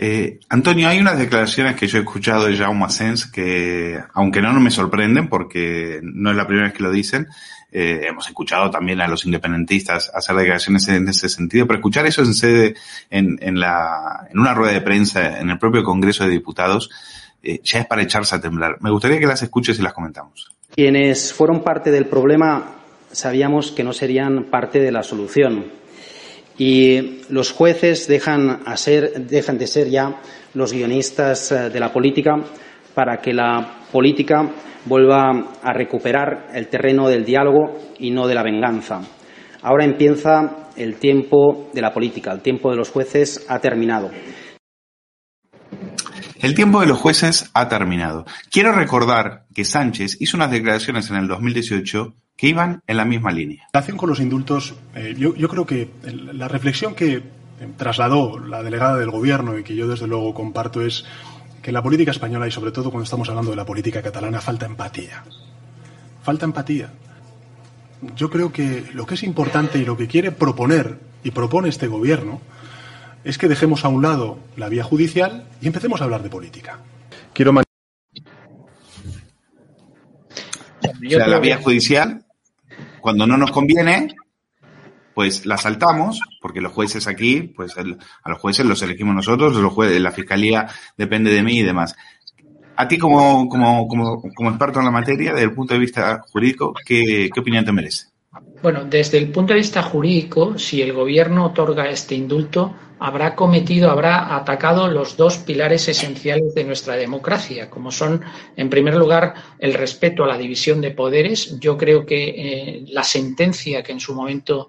Eh, Antonio, hay unas declaraciones que yo he escuchado de Jaume Sens que, aunque no, no me sorprenden porque no es la primera vez que lo dicen, eh, hemos escuchado también a los independentistas hacer declaraciones en ese sentido, pero escuchar eso en sede, en, en, la, en una rueda de prensa, en el propio Congreso de Diputados, eh, ya es para echarse a temblar. Me gustaría que las escuches y las comentamos. Quienes fueron parte del problema sabíamos que no serían parte de la solución. Y los jueces dejan, a ser, dejan de ser ya los guionistas eh, de la política para que la política vuelva a recuperar el terreno del diálogo y no de la venganza. Ahora empieza el tiempo de la política, el tiempo de los jueces ha terminado. El tiempo de los jueces ha terminado. Quiero recordar que Sánchez hizo unas declaraciones en el 2018 que iban en la misma línea. En relación con los indultos, eh, yo, yo creo que la reflexión que eh, trasladó la delegada del Gobierno y que yo desde luego comparto es que en la política española y sobre todo cuando estamos hablando de la política catalana falta empatía. Falta empatía. Yo creo que lo que es importante y lo que quiere proponer y propone este Gobierno es que dejemos a un lado la vía judicial y empecemos a hablar de política. Quiero man- O sea, la vía judicial, cuando no nos conviene, pues la saltamos, porque los jueces aquí, pues el- a los jueces los elegimos nosotros, los jueces, la fiscalía depende de mí y demás. A ti como, como, como, como experto en la materia, desde el punto de vista jurídico, ¿qué, qué opinión te merece? Bueno, desde el punto de vista jurídico, si el gobierno otorga este indulto, habrá cometido, habrá atacado los dos pilares esenciales de nuestra democracia, como son, en primer lugar, el respeto a la división de poderes. Yo creo que eh, la sentencia que en su momento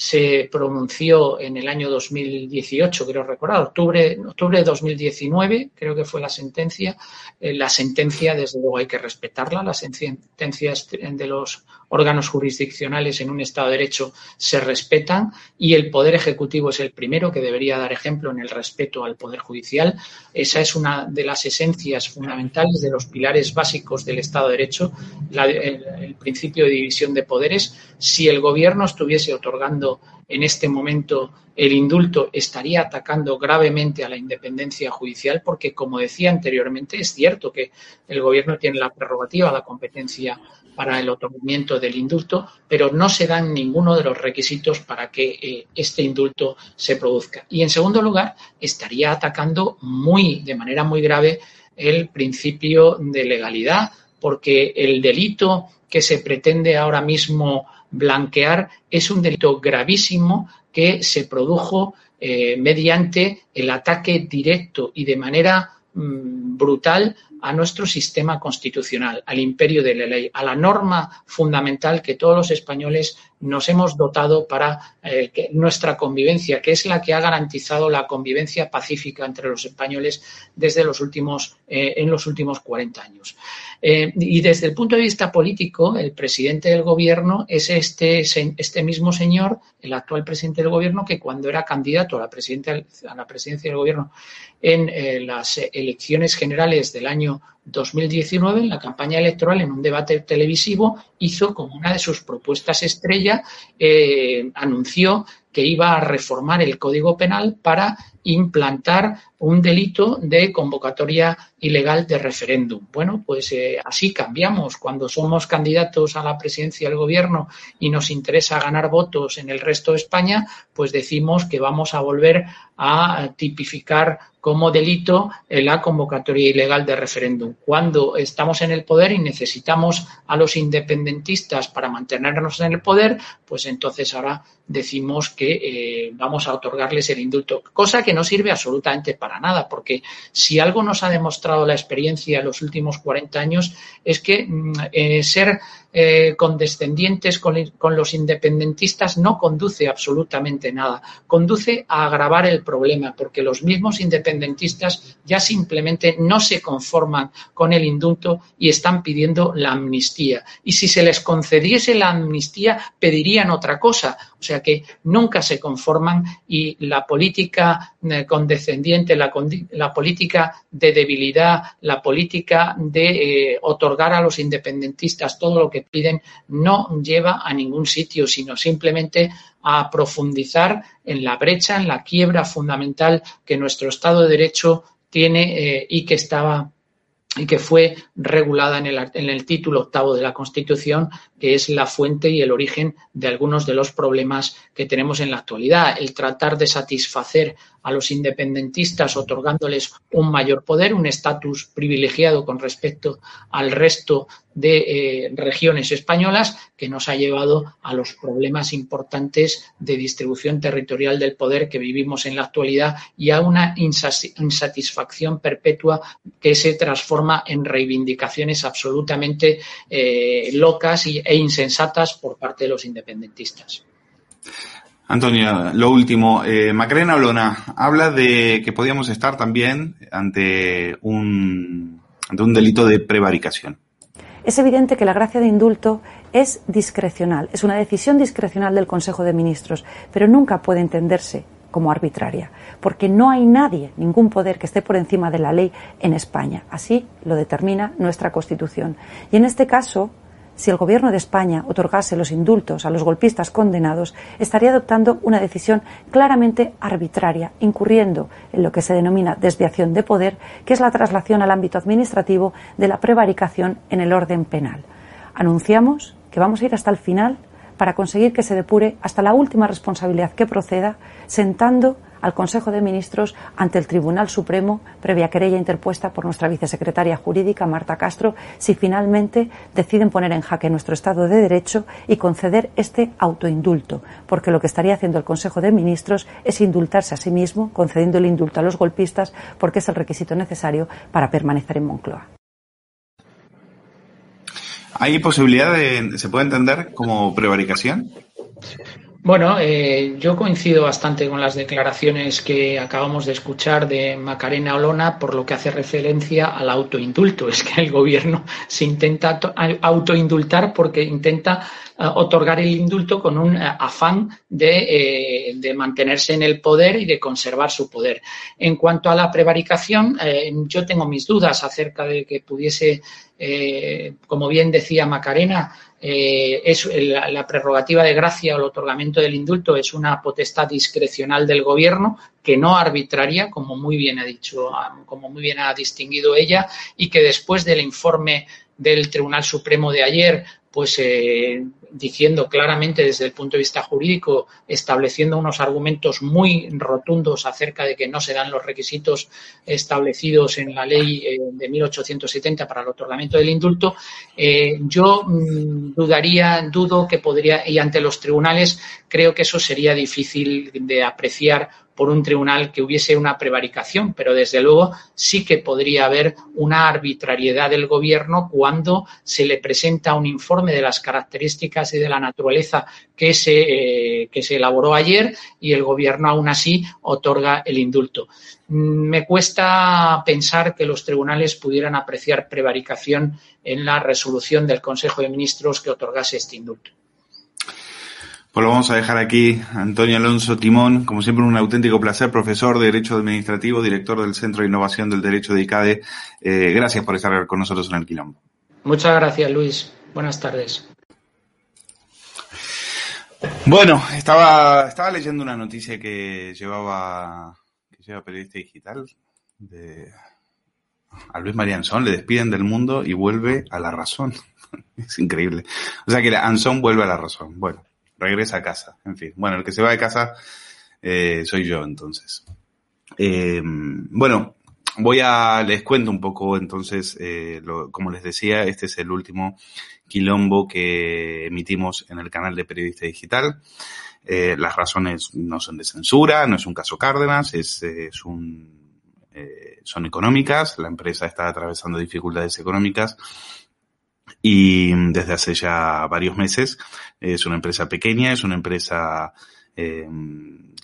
se pronunció en el año 2018, creo recordar, octubre, octubre de 2019, creo que fue la sentencia. Eh, la sentencia, desde luego, hay que respetarla. Las sentencias de los órganos jurisdiccionales en un Estado de Derecho se respetan y el Poder Ejecutivo es el primero que debería dar ejemplo en el respeto al Poder Judicial. Esa es una de las esencias fundamentales de los pilares básicos del Estado de Derecho, el, el principio de división de poderes. Si el Gobierno estuviese otorgando en este momento el indulto, estaría atacando gravemente a la independencia judicial porque, como decía anteriormente, es cierto que el Gobierno tiene la prerrogativa, la competencia para el otorgamiento del indulto, pero no se dan ninguno de los requisitos para que eh, este indulto se produzca. Y en segundo lugar, estaría atacando muy, de manera muy grave, el principio de legalidad, porque el delito que se pretende ahora mismo blanquear es un delito gravísimo que se produjo eh, mediante el ataque directo y de manera mm, brutal a nuestro sistema constitucional, al imperio de la ley, a la norma fundamental que todos los españoles nos hemos dotado para eh, nuestra convivencia, que es la que ha garantizado la convivencia pacífica entre los españoles desde los últimos, eh, en los últimos 40 años. Eh, y desde el punto de vista político, el presidente del gobierno es este, este mismo señor, el actual presidente del gobierno, que cuando era candidato a la, presidenta- a la presidencia del gobierno en eh, las elecciones generales del año 2019, en la campaña electoral, en un debate televisivo, hizo como una de sus propuestas estrella, eh, anunció que iba a reformar el Código Penal para implantar un delito de convocatoria ilegal de referéndum. Bueno, pues eh, así cambiamos. Cuando somos candidatos a la presidencia del gobierno y nos interesa ganar votos en el resto de España, pues decimos que vamos a volver a tipificar como delito eh, la convocatoria ilegal de referéndum. Cuando estamos en el poder y necesitamos a los independentistas para mantenernos en el poder, pues entonces ahora decimos que eh, vamos a otorgarles el indulto, cosa que no sirve absolutamente para nada, porque si algo nos ha demostrado la experiencia en los últimos 40 años es que mm, eh, ser eh, condescendientes con, los independentistas no conduce absolutamente nada, conduce a agravar el problema, porque los mismos independentistas ya simplemente no se conforman con el indulto y están pidiendo la amnistía. Y si se les concediese la amnistía, pedirían otra cosa. O sea que nunca se conforman y la política eh, condescendiente, la política de debilidad, la política de eh, otorgar a los independentistas todo lo que piden no lleva a ningún sitio, sino simplemente a profundizar en la brecha, en la quiebra fundamental que nuestro Estado de Derecho tiene eh, y que estaba y que fue regulada en el, en el título octavo de la Constitución, que es la fuente y el origen de algunos de los problemas que tenemos en la actualidad. El tratar de satisfacer a los independentistas otorgándoles un mayor poder, un estatus privilegiado con respecto al resto de eh, regiones españolas, que nos ha llevado a los problemas importantes de distribución territorial del poder que vivimos en la actualidad y a una insatisfacción perpetua que se transforma en reivindicaciones absolutamente eh, locas y- e insensatas por parte de los independentistas. Antonio, lo último, eh, Macarena Olona habla de que podíamos estar también ante un, ante un delito de prevaricación. Es evidente que la gracia de indulto es discrecional, es una decisión discrecional del Consejo de Ministros, pero nunca puede entenderse como arbitraria, porque no hay nadie, ningún poder que esté por encima de la ley en España. Así lo determina nuestra Constitución. Y en este caso, si el Gobierno de España otorgase los indultos a los golpistas condenados, estaría adoptando una decisión claramente arbitraria, incurriendo en lo que se denomina desviación de poder, que es la traslación al ámbito administrativo de la prevaricación en el orden penal. Anunciamos que vamos a ir hasta el final para conseguir que se depure hasta la última responsabilidad que proceda, sentando al Consejo de Ministros ante el Tribunal Supremo, previa querella interpuesta por nuestra vicesecretaria jurídica, Marta Castro, si finalmente deciden poner en jaque nuestro Estado de Derecho y conceder este autoindulto, porque lo que estaría haciendo el Consejo de Ministros es indultarse a sí mismo, concediendo el indulto a los golpistas, porque es el requisito necesario para permanecer en Moncloa. ¿Hay posibilidad de, se puede entender como prevaricación? Bueno, eh, yo coincido bastante con las declaraciones que acabamos de escuchar de Macarena Olona por lo que hace referencia al autoindulto. Es que el gobierno se intenta autoindultar porque intenta otorgar el indulto con un uh, afán de, eh, de, mantenerse en el poder y de conservar su poder. En cuanto a la prevaricación, eh, yo tengo mis dudas acerca de que pudiese eh, como bien decía Macarena, eh, es la, prerrogativa de gracia o el otorgamiento del indulto es una potestad discrecional del gobierno que no arbitraria, como muy bien ha dicho, como muy bien ha distinguido ella, y que después del informe del Tribunal Supremo de ayer, pues eh, diciendo claramente desde el punto de vista jurídico, estableciendo unos argumentos muy rotundos acerca de que no se dan los requisitos establecidos en la ley eh, de 1870 para el otorgamiento del indulto, eh, yo mmm, dudaría, dudo que podría, y ante los tribunales creo que eso sería difícil de apreciar por un tribunal que hubiese una prevaricación, pero desde luego sí que podría haber una arbitrariedad del gobierno cuando se le presenta un informe de las características y de la naturaleza que se, eh, que se elaboró ayer y el gobierno aún así otorga el indulto. Me cuesta pensar que los tribunales pudieran apreciar prevaricación en la resolución del Consejo de Ministros que otorgase este indulto. Pues lo vamos a dejar aquí. Antonio Alonso Timón, como siempre un auténtico placer, profesor de Derecho Administrativo, director del Centro de Innovación del Derecho de ICADE. Eh, gracias por estar con nosotros en el Quilombo. Muchas gracias, Luis. Buenas tardes. Bueno, estaba, estaba leyendo una noticia que llevaba, que lleva Periodista Digital de, a Luis María Anzón, le despiden del mundo y vuelve a la razón. es increíble. O sea que Anzón vuelve a la razón. Bueno regresa a casa. En fin, bueno, el que se va de casa eh, soy yo entonces. Eh, bueno, voy a, les cuento un poco entonces, eh, lo, como les decía, este es el último quilombo que emitimos en el canal de Periodista Digital. Eh, las razones no son de censura, no es un caso Cárdenas, es, es un, son económicas, la empresa está atravesando dificultades económicas y desde hace ya varios meses es una empresa pequeña, es una empresa eh,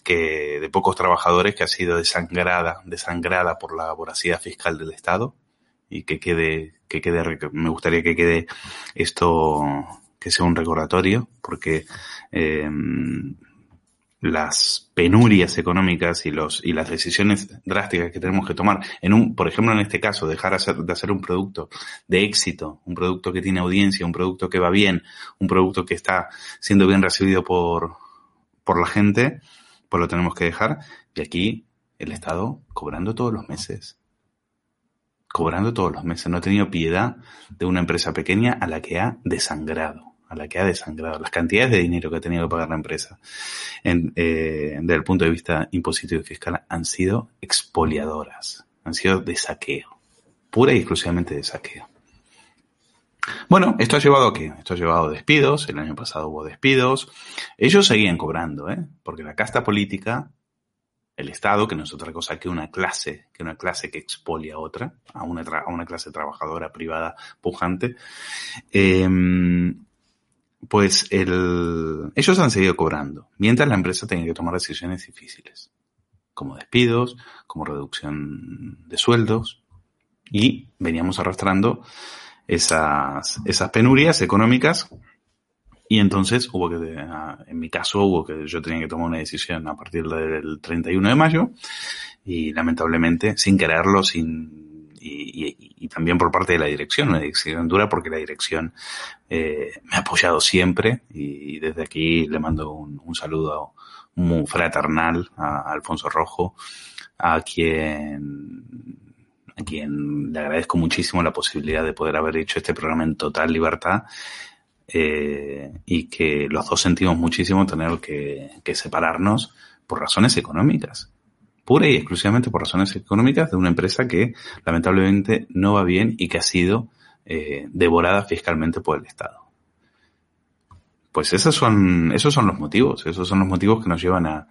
que de pocos trabajadores que ha sido desangrada, desangrada por la voracidad fiscal del Estado. Y que quede, que quede, me gustaría que quede esto, que sea un recordatorio, porque eh, las penurias económicas y los y las decisiones drásticas que tenemos que tomar en un por ejemplo en este caso dejar hacer, de hacer un producto de éxito un producto que tiene audiencia un producto que va bien un producto que está siendo bien recibido por por la gente pues lo tenemos que dejar. Y aquí el estado cobrando todos los meses. Cobrando todos los meses. No ha tenido piedad de una empresa pequeña a la que ha desangrado a la que ha desangrado, las cantidades de dinero que ha tenido que pagar la empresa, eh, desde el punto de vista impositivo y fiscal, han sido expoliadoras, han sido de saqueo, pura y exclusivamente de saqueo. Bueno, esto ha llevado a qué? Esto ha llevado a despidos, el año pasado hubo despidos, ellos seguían cobrando, ¿eh? porque la casta política, el Estado, que no es otra cosa que una clase, que una clase que expolia a otra, a una, a una clase trabajadora privada pujante, eh, pues el, ellos han seguido cobrando, mientras la empresa tenía que tomar decisiones difíciles, como despidos, como reducción de sueldos, y veníamos arrastrando esas, esas penurias económicas y entonces hubo que, en mi caso, hubo que yo tenía que tomar una decisión a partir del 31 de mayo y lamentablemente, sin quererlo, sin, y, también por parte de la dirección, una decisión dura porque la dirección eh, me ha apoyado siempre y desde aquí le mando un, saludo muy fraternal a Alfonso Rojo, a quien a quien le agradezco muchísimo la posibilidad de poder haber hecho este programa en total libertad eh, y que los dos sentimos muchísimo tener que, separarnos por razones económicas, pura y exclusivamente por razones económicas de una empresa que lamentablemente no va bien y que ha sido eh, devorada fiscalmente por el Estado. Pues esos son, esos son los motivos, esos son los motivos que nos llevan a,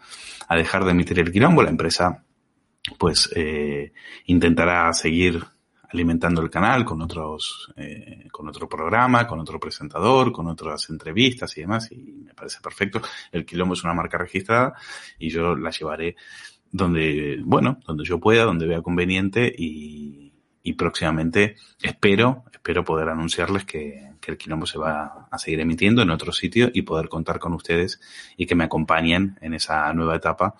a dejar de emitir el quilombo. La empresa pues eh, intentará seguir alimentando el canal con otros, eh, con otro programa, con otro presentador, con otras entrevistas y demás, y me parece perfecto. El Quilombo es una marca registrada y yo la llevaré donde, bueno, donde yo pueda, donde vea conveniente y, y próximamente espero, espero poder anunciarles que, que el Quilombo se va a seguir emitiendo en otro sitio y poder contar con ustedes y que me acompañen en esa nueva etapa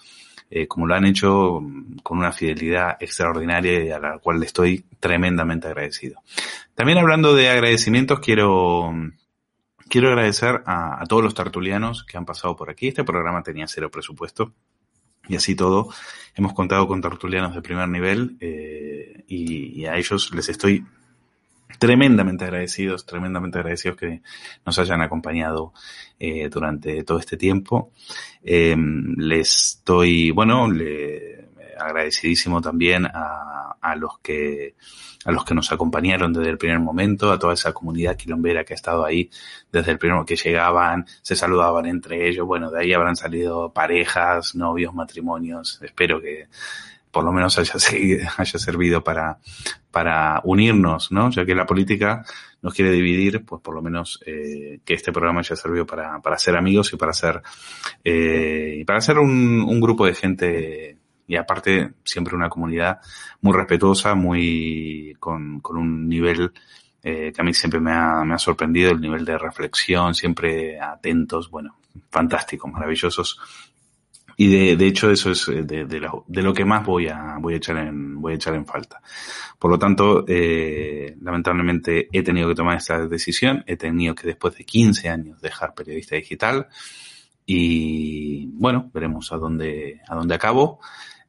eh, como lo han hecho con una fidelidad extraordinaria y a la cual estoy tremendamente agradecido. También hablando de agradecimientos, quiero, quiero agradecer a, a todos los tertulianos que han pasado por aquí. Este programa tenía cero presupuesto. Y así todo, hemos contado con tertulianos de primer nivel eh, y, a ellos les estoy tremendamente agradecidos, tremendamente agradecidos que nos hayan acompañado eh, durante todo este tiempo. Eh, les estoy, bueno, le, agradecidísimo también a, a, los que a los que nos acompañaron desde el primer momento, a toda esa comunidad quilombera que ha estado ahí desde el primer que llegaban, se saludaban entre ellos, bueno, de ahí habrán salido parejas, novios, matrimonios, espero que por lo menos haya, haya servido para, para unirnos, ¿no? Ya que la política nos quiere dividir, pues por lo menos eh, que este programa haya servido para, para ser amigos y para ser, eh, para ser un grupo de gente y aparte siempre una comunidad muy respetuosa, muy con, con un nivel eh, que a mí siempre me ha, me ha sorprendido, el nivel de reflexión, siempre atentos, bueno, fantásticos, maravillosos y de, de hecho eso es eh, de, de, lo, de, lo, que más voy a, voy a echar en, voy a echar en falta. Por lo tanto, eh, lamentablemente he tenido que tomar esta decisión, he tenido que después de 15 años dejar periodista digital y bueno, veremos a dónde, a dónde acabo.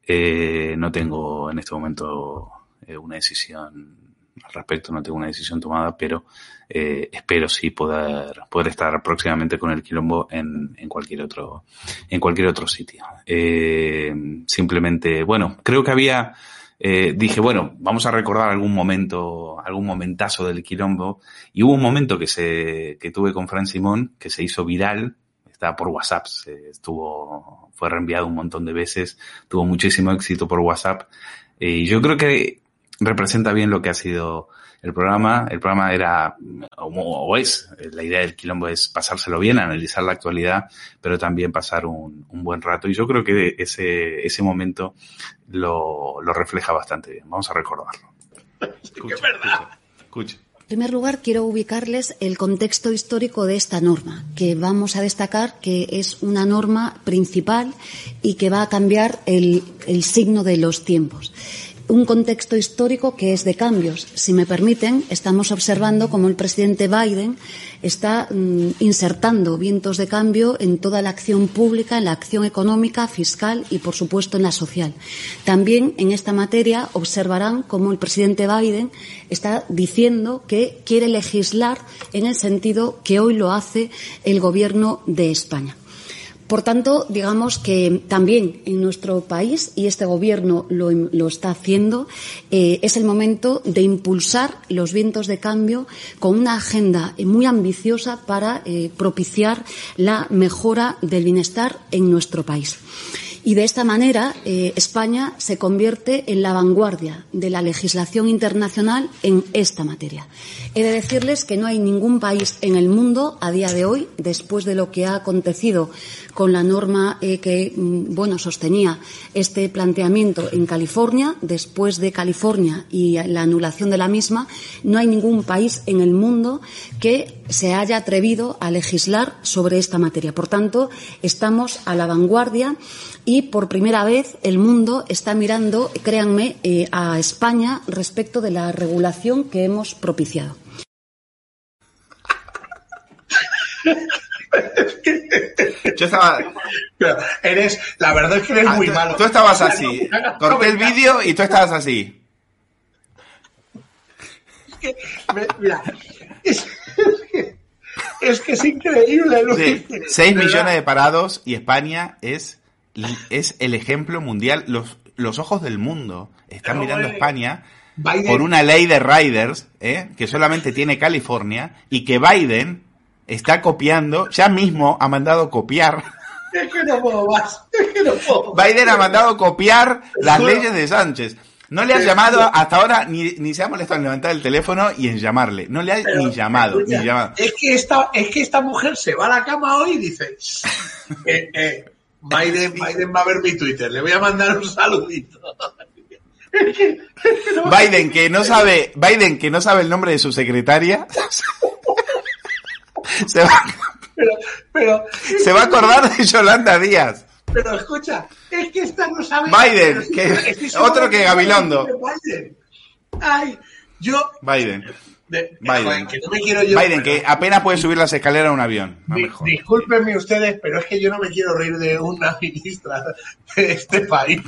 Eh, no tengo en este momento eh, una decisión al respecto, no tengo una decisión tomada, pero eh, espero sí poder, poder estar próximamente con el quilombo en, en cualquier otro, en cualquier otro sitio. Eh, simplemente, bueno, creo que había, eh, dije, bueno, vamos a recordar algún momento, algún momentazo del quilombo, y hubo un momento que se, que tuve con Fran Simón, que se hizo viral, estaba por WhatsApp, se estuvo, fue reenviado un montón de veces, tuvo muchísimo éxito por WhatsApp, y yo creo que representa bien lo que ha sido el programa. El programa era, o, o, es, la idea del quilombo es pasárselo bien, analizar la actualidad, pero también pasar un, un buen rato. Y yo creo que ese, ese momento lo, lo refleja bastante bien. Vamos a recordarlo. Escucha, es verdad. Escucha. En primer lugar, quiero ubicarles el contexto histórico de esta norma, que vamos a destacar que es una norma principal y que va a cambiar el, signo de los tiempos un contexto histórico que es de cambios. Si me permiten, estamos observando cómo el presidente Biden está mm, insertando vientos de cambio en toda la acción pública, en la acción económica, fiscal y, por supuesto, en la social. También en esta materia observarán cómo el presidente Biden está diciendo que quiere legislar en el sentido que hoy lo hace el Gobierno de España. Por tanto, digamos que también en nuestro país, y este Gobierno lo, lo está haciendo, eh, es el momento de impulsar los vientos de cambio con una agenda muy ambiciosa para eh, propiciar la mejora del bienestar en nuestro país. Y de esta manera, eh, España se convierte en la vanguardia de la legislación internacional en esta materia. He de decirles que no hay ningún país en el mundo a día de hoy, después de lo que ha acontecido con la norma eh, que mm, bueno sostenía este planteamiento en California, después de California y la anulación de la misma, no hay ningún país en el mundo que se haya atrevido a legislar sobre esta materia. Por tanto, estamos a la vanguardia y por primera vez el mundo está mirando, créanme, eh, a España respecto de la regulación que hemos propiciado. Yo estaba. eres, la verdad es que eres Ah, muy tú- malo. Tú estabas así. Corté el vídeo y tú estabas así. Me- Mira, es, es que, es que es increíble. Lo Sí, que- 6 de millones de parados y España es, es el ejemplo mundial. Los, los ojos del mundo están mirando a España Biden- por una ley de riders ¿eh? que solamente tiene California y que Biden está copiando, ya mismo ha mandado copiar. Es que no puedo más. Es que no puedo más. Biden ha mandado copiar las leyes de Sánchez. No le ha Te llamado hasta ahora, ni, ni se ha molestado en levantar el teléfono y en llamarle. No le ha Pero, ni llamado, escucha, ni llamado. Es que, esta, es que esta mujer se va a la cama hoy y dice: eh, eh, Biden, Biden va a ver mi Twitter, le voy a mandar un saludito. Biden que no sabe, Biden que no sabe el nombre de su secretaria, se va, Pero, pero, se va a acordar de Yolanda Díaz. pero escucha, es que esta no sabe. Biden, que- otro que Gabilondo. Biden. Ay, yo. Biden. De- Biden. que no me quiero yo. Biden que apenas puede subir las escaleras a un avión. No Di-. Discúlpenme ustedes, pero es que yo no me quiero reír de una ministra de este país.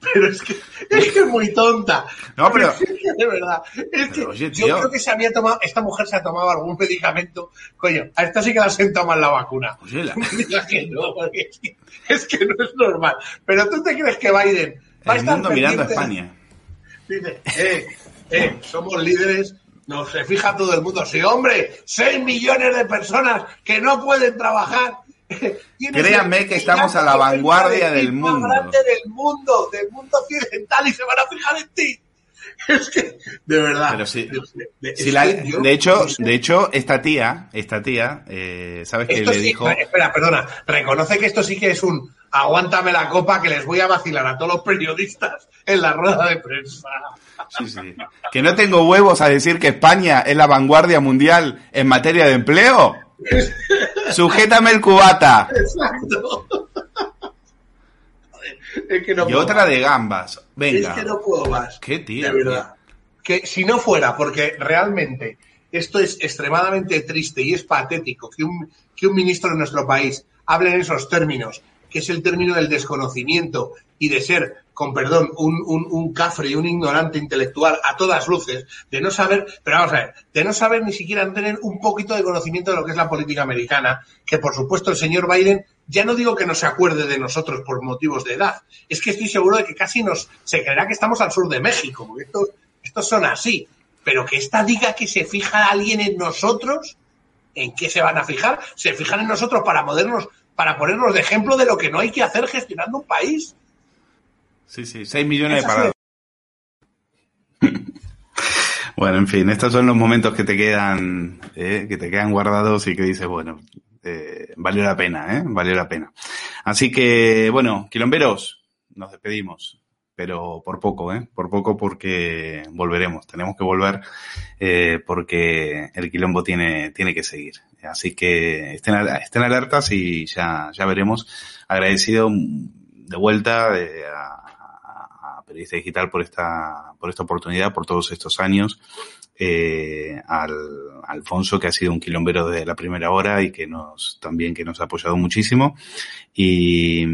Pero es que es que es muy tonta. No, pero- Es que, de verdad. Es que oye, yo creo que se había tomado, esta mujer se ha tomado algún medicamento. Coño, a esta sí que la sentado mal la vacuna. Oye, la- No me digas que no, porque es que, es que no es normal. Pero tú te crees que Biden va a estar mundo mirando a España. Dice, eh, eh, somos líderes, nos se fija todo el mundo. Sí, hombre, 6 millones de personas que no pueden trabajar. Créanme que estamos a la vanguardia del mundo. grande del mundo, del mundo occidental y se van a fijar en ti. Es que, de verdad. Pero sí. de- la- yo- hecho, de hecho, esta tía, esta tía, eh, ¿sabes qué le sí, dijo? espera, perdona, reconoce que esto sí que es un aguántame la copa que les voy a vacilar a todos los periodistas en la rueda de prensa. Sí, sí. Que no tengo huevos a decir que España es la vanguardia mundial en materia de empleo. Sujétame el cubata. Exacto. Es que no Y otra más. de gambas. Venga. Es que no puedo más. Qué tío. De verdad. Que si no fuera, porque realmente esto es extremadamente triste y es patético que un, que un ministro de nuestro país hable en esos términos, que es el término del desconocimiento y de ser, con perdón, un, un, un cafre y un ignorante intelectual a todas luces, de no saber, pero vamos a ver, de no saber ni siquiera tener un poquito de conocimiento de lo que es la política americana, que por supuesto el señor Biden, ya no digo que no se acuerde de nosotros por motivos de edad, es que estoy seguro de que casi nos, se creerá que estamos al sur de México, porque estos, estos son así, pero que esta diga que se fija alguien en nosotros, ¿en qué se van a fijar? Se fijan en nosotros para podernos, para ponernos de ejemplo de lo que no hay que hacer gestionando un país. Sí, sí, 6 millones de parados. Bueno, en fin, estos son los momentos que te quedan, eh, que te quedan guardados y que dices, bueno, eh, valió la pena, ¿eh? Valió la pena. Así que, bueno, quilomberos, nos despedimos, pero por poco, ¿eh? Por poco porque volveremos, tenemos que volver eh, porque el quilombo tiene, tiene que seguir. Así que estén, estén alertas y ya, ya veremos. Agradecido de vuelta eh, a, a Periodista Digital por esta, por esta oportunidad, por todos estos años. Eh, al Alfonso, que ha sido un quilombero de la primera hora y que nos, también que nos ha apoyado muchísimo. Y,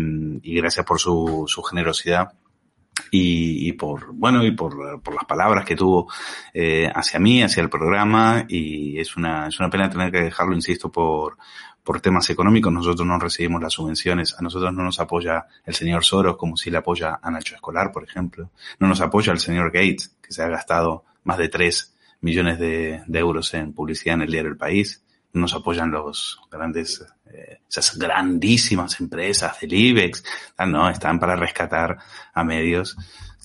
y gracias por su, su generosidad y, y por bueno y por, por las palabras que tuvo eh, hacia mí, hacia el programa y es una es una pena tener que dejarlo, insisto, por por temas económicos. Nosotros no recibimos las subvenciones, a nosotros no nos apoya el señor Soros como si le apoya a Nacho Escolar, por ejemplo. No nos apoya el señor Gates, que se ha gastado más de 3 millones de, euros en publicidad en el diario El País. nos apoyan los grandes, eh, esas grandísimas empresas del IBEX, ah, no, están para rescatar a medios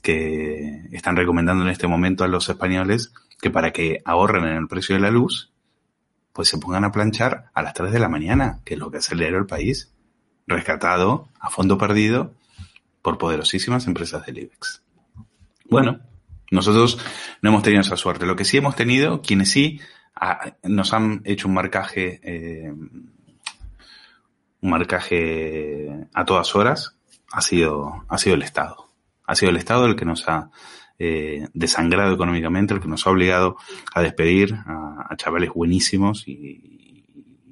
que están recomendando en este momento a los españoles que para que ahorren en el precio de la luz, pues se pongan a planchar a las 3 de la mañana, que es lo que aceleró el país, rescatado a fondo perdido por poderosísimas empresas del IBEX. Bueno, nosotros no hemos tenido esa suerte. Lo que sí hemos tenido, quienes sí nos han hecho un marcaje, eh, un marcaje a todas horas, ha sido, ha sido el Estado. Ha sido el Estado el que nos ha eh, desangrado económicamente, el que nos ha obligado a despedir a, chavales buenísimos y,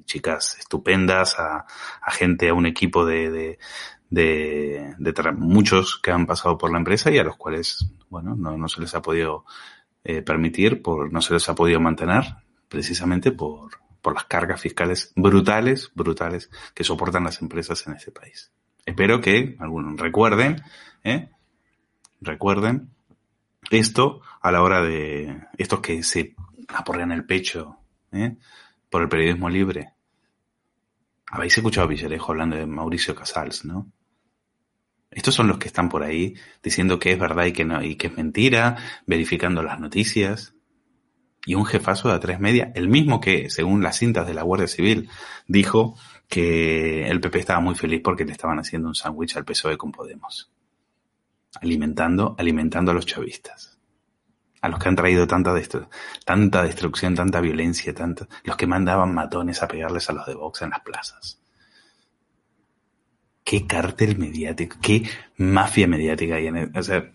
chicas estupendas, a, gente, a un equipo de, de, de, muchos que han pasado por la empresa y a los cuales, bueno, no, se les ha podido eh, permitir, por, no se les ha podido mantener, precisamente por, por las cargas fiscales brutales, brutales que soportan las empresas en este país. Espero que algunos recuerden, ¿eh? recuerden esto a la hora de estos que se aporrean el pecho ¿eh? por el periodismo libre. Habéis escuchado a Villarejo hablando de Mauricio Casals, ¿no? Estos son los que están por ahí diciendo que es verdad y que no, y que es mentira, verificando las noticias. Y un jefazo de A3 Media, el mismo que, según las cintas de la Guardia Civil, dijo que el PP estaba muy feliz porque le estaban haciendo un sándwich al PSOE con Podemos. Alimentando, alimentando a los chavistas. A los que han traído tanta, destrucción, tanta violencia, tanto, los que mandaban matones a pegarles a los de Vox en las plazas qué cártel mediático, qué mafia mediática hay en el, o sea,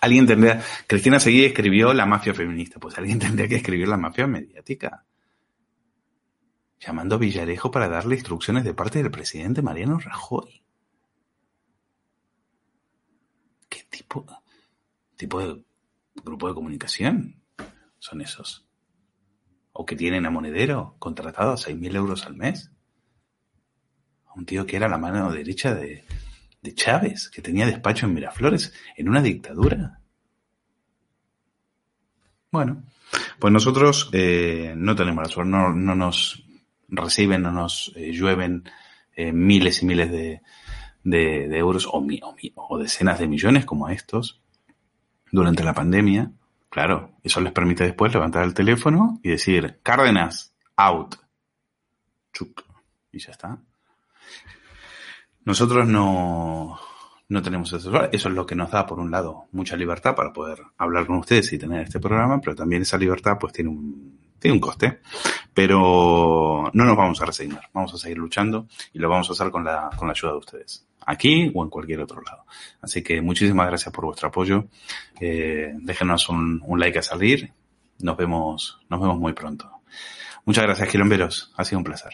alguien tendría, Cristina Seguí escribió la mafia feminista, pues alguien tendría que escribir la mafia mediática. Llamando a Villarejo para darle instrucciones de parte del presidente Mariano Rajoy. ¿Qué tipo, tipo de grupo de comunicación son esos? ¿O que tienen a Monedero contratado a 6.000 euros al mes? un tío que era la mano derecha de, de Chávez, que tenía despacho en Miraflores, en una dictadura. Bueno, pues nosotros eh, no tenemos la suerte, no, no nos reciben, no nos eh, llueven eh, miles y miles de, de, de euros o, mi, o, o, decenas de millones como estos durante la pandemia. Claro, eso les permite después levantar el teléfono y decir, Cárdenas, out. Chuc. Y ya está. Nosotros no, no tenemos eso. Eso es lo que nos da, por un lado, mucha libertad para poder hablar con ustedes y tener este programa, pero también esa libertad pues tiene un, tiene un coste. Pero no nos vamos a resignar, vamos a seguir luchando y lo vamos a hacer con la, con la ayuda de ustedes, aquí o en cualquier otro lado. Así que muchísimas gracias por vuestro apoyo. Eh, déjenos un, un like a salir. Nos vemos, nos vemos muy pronto. Muchas gracias, Quilomberos. Ha sido un placer.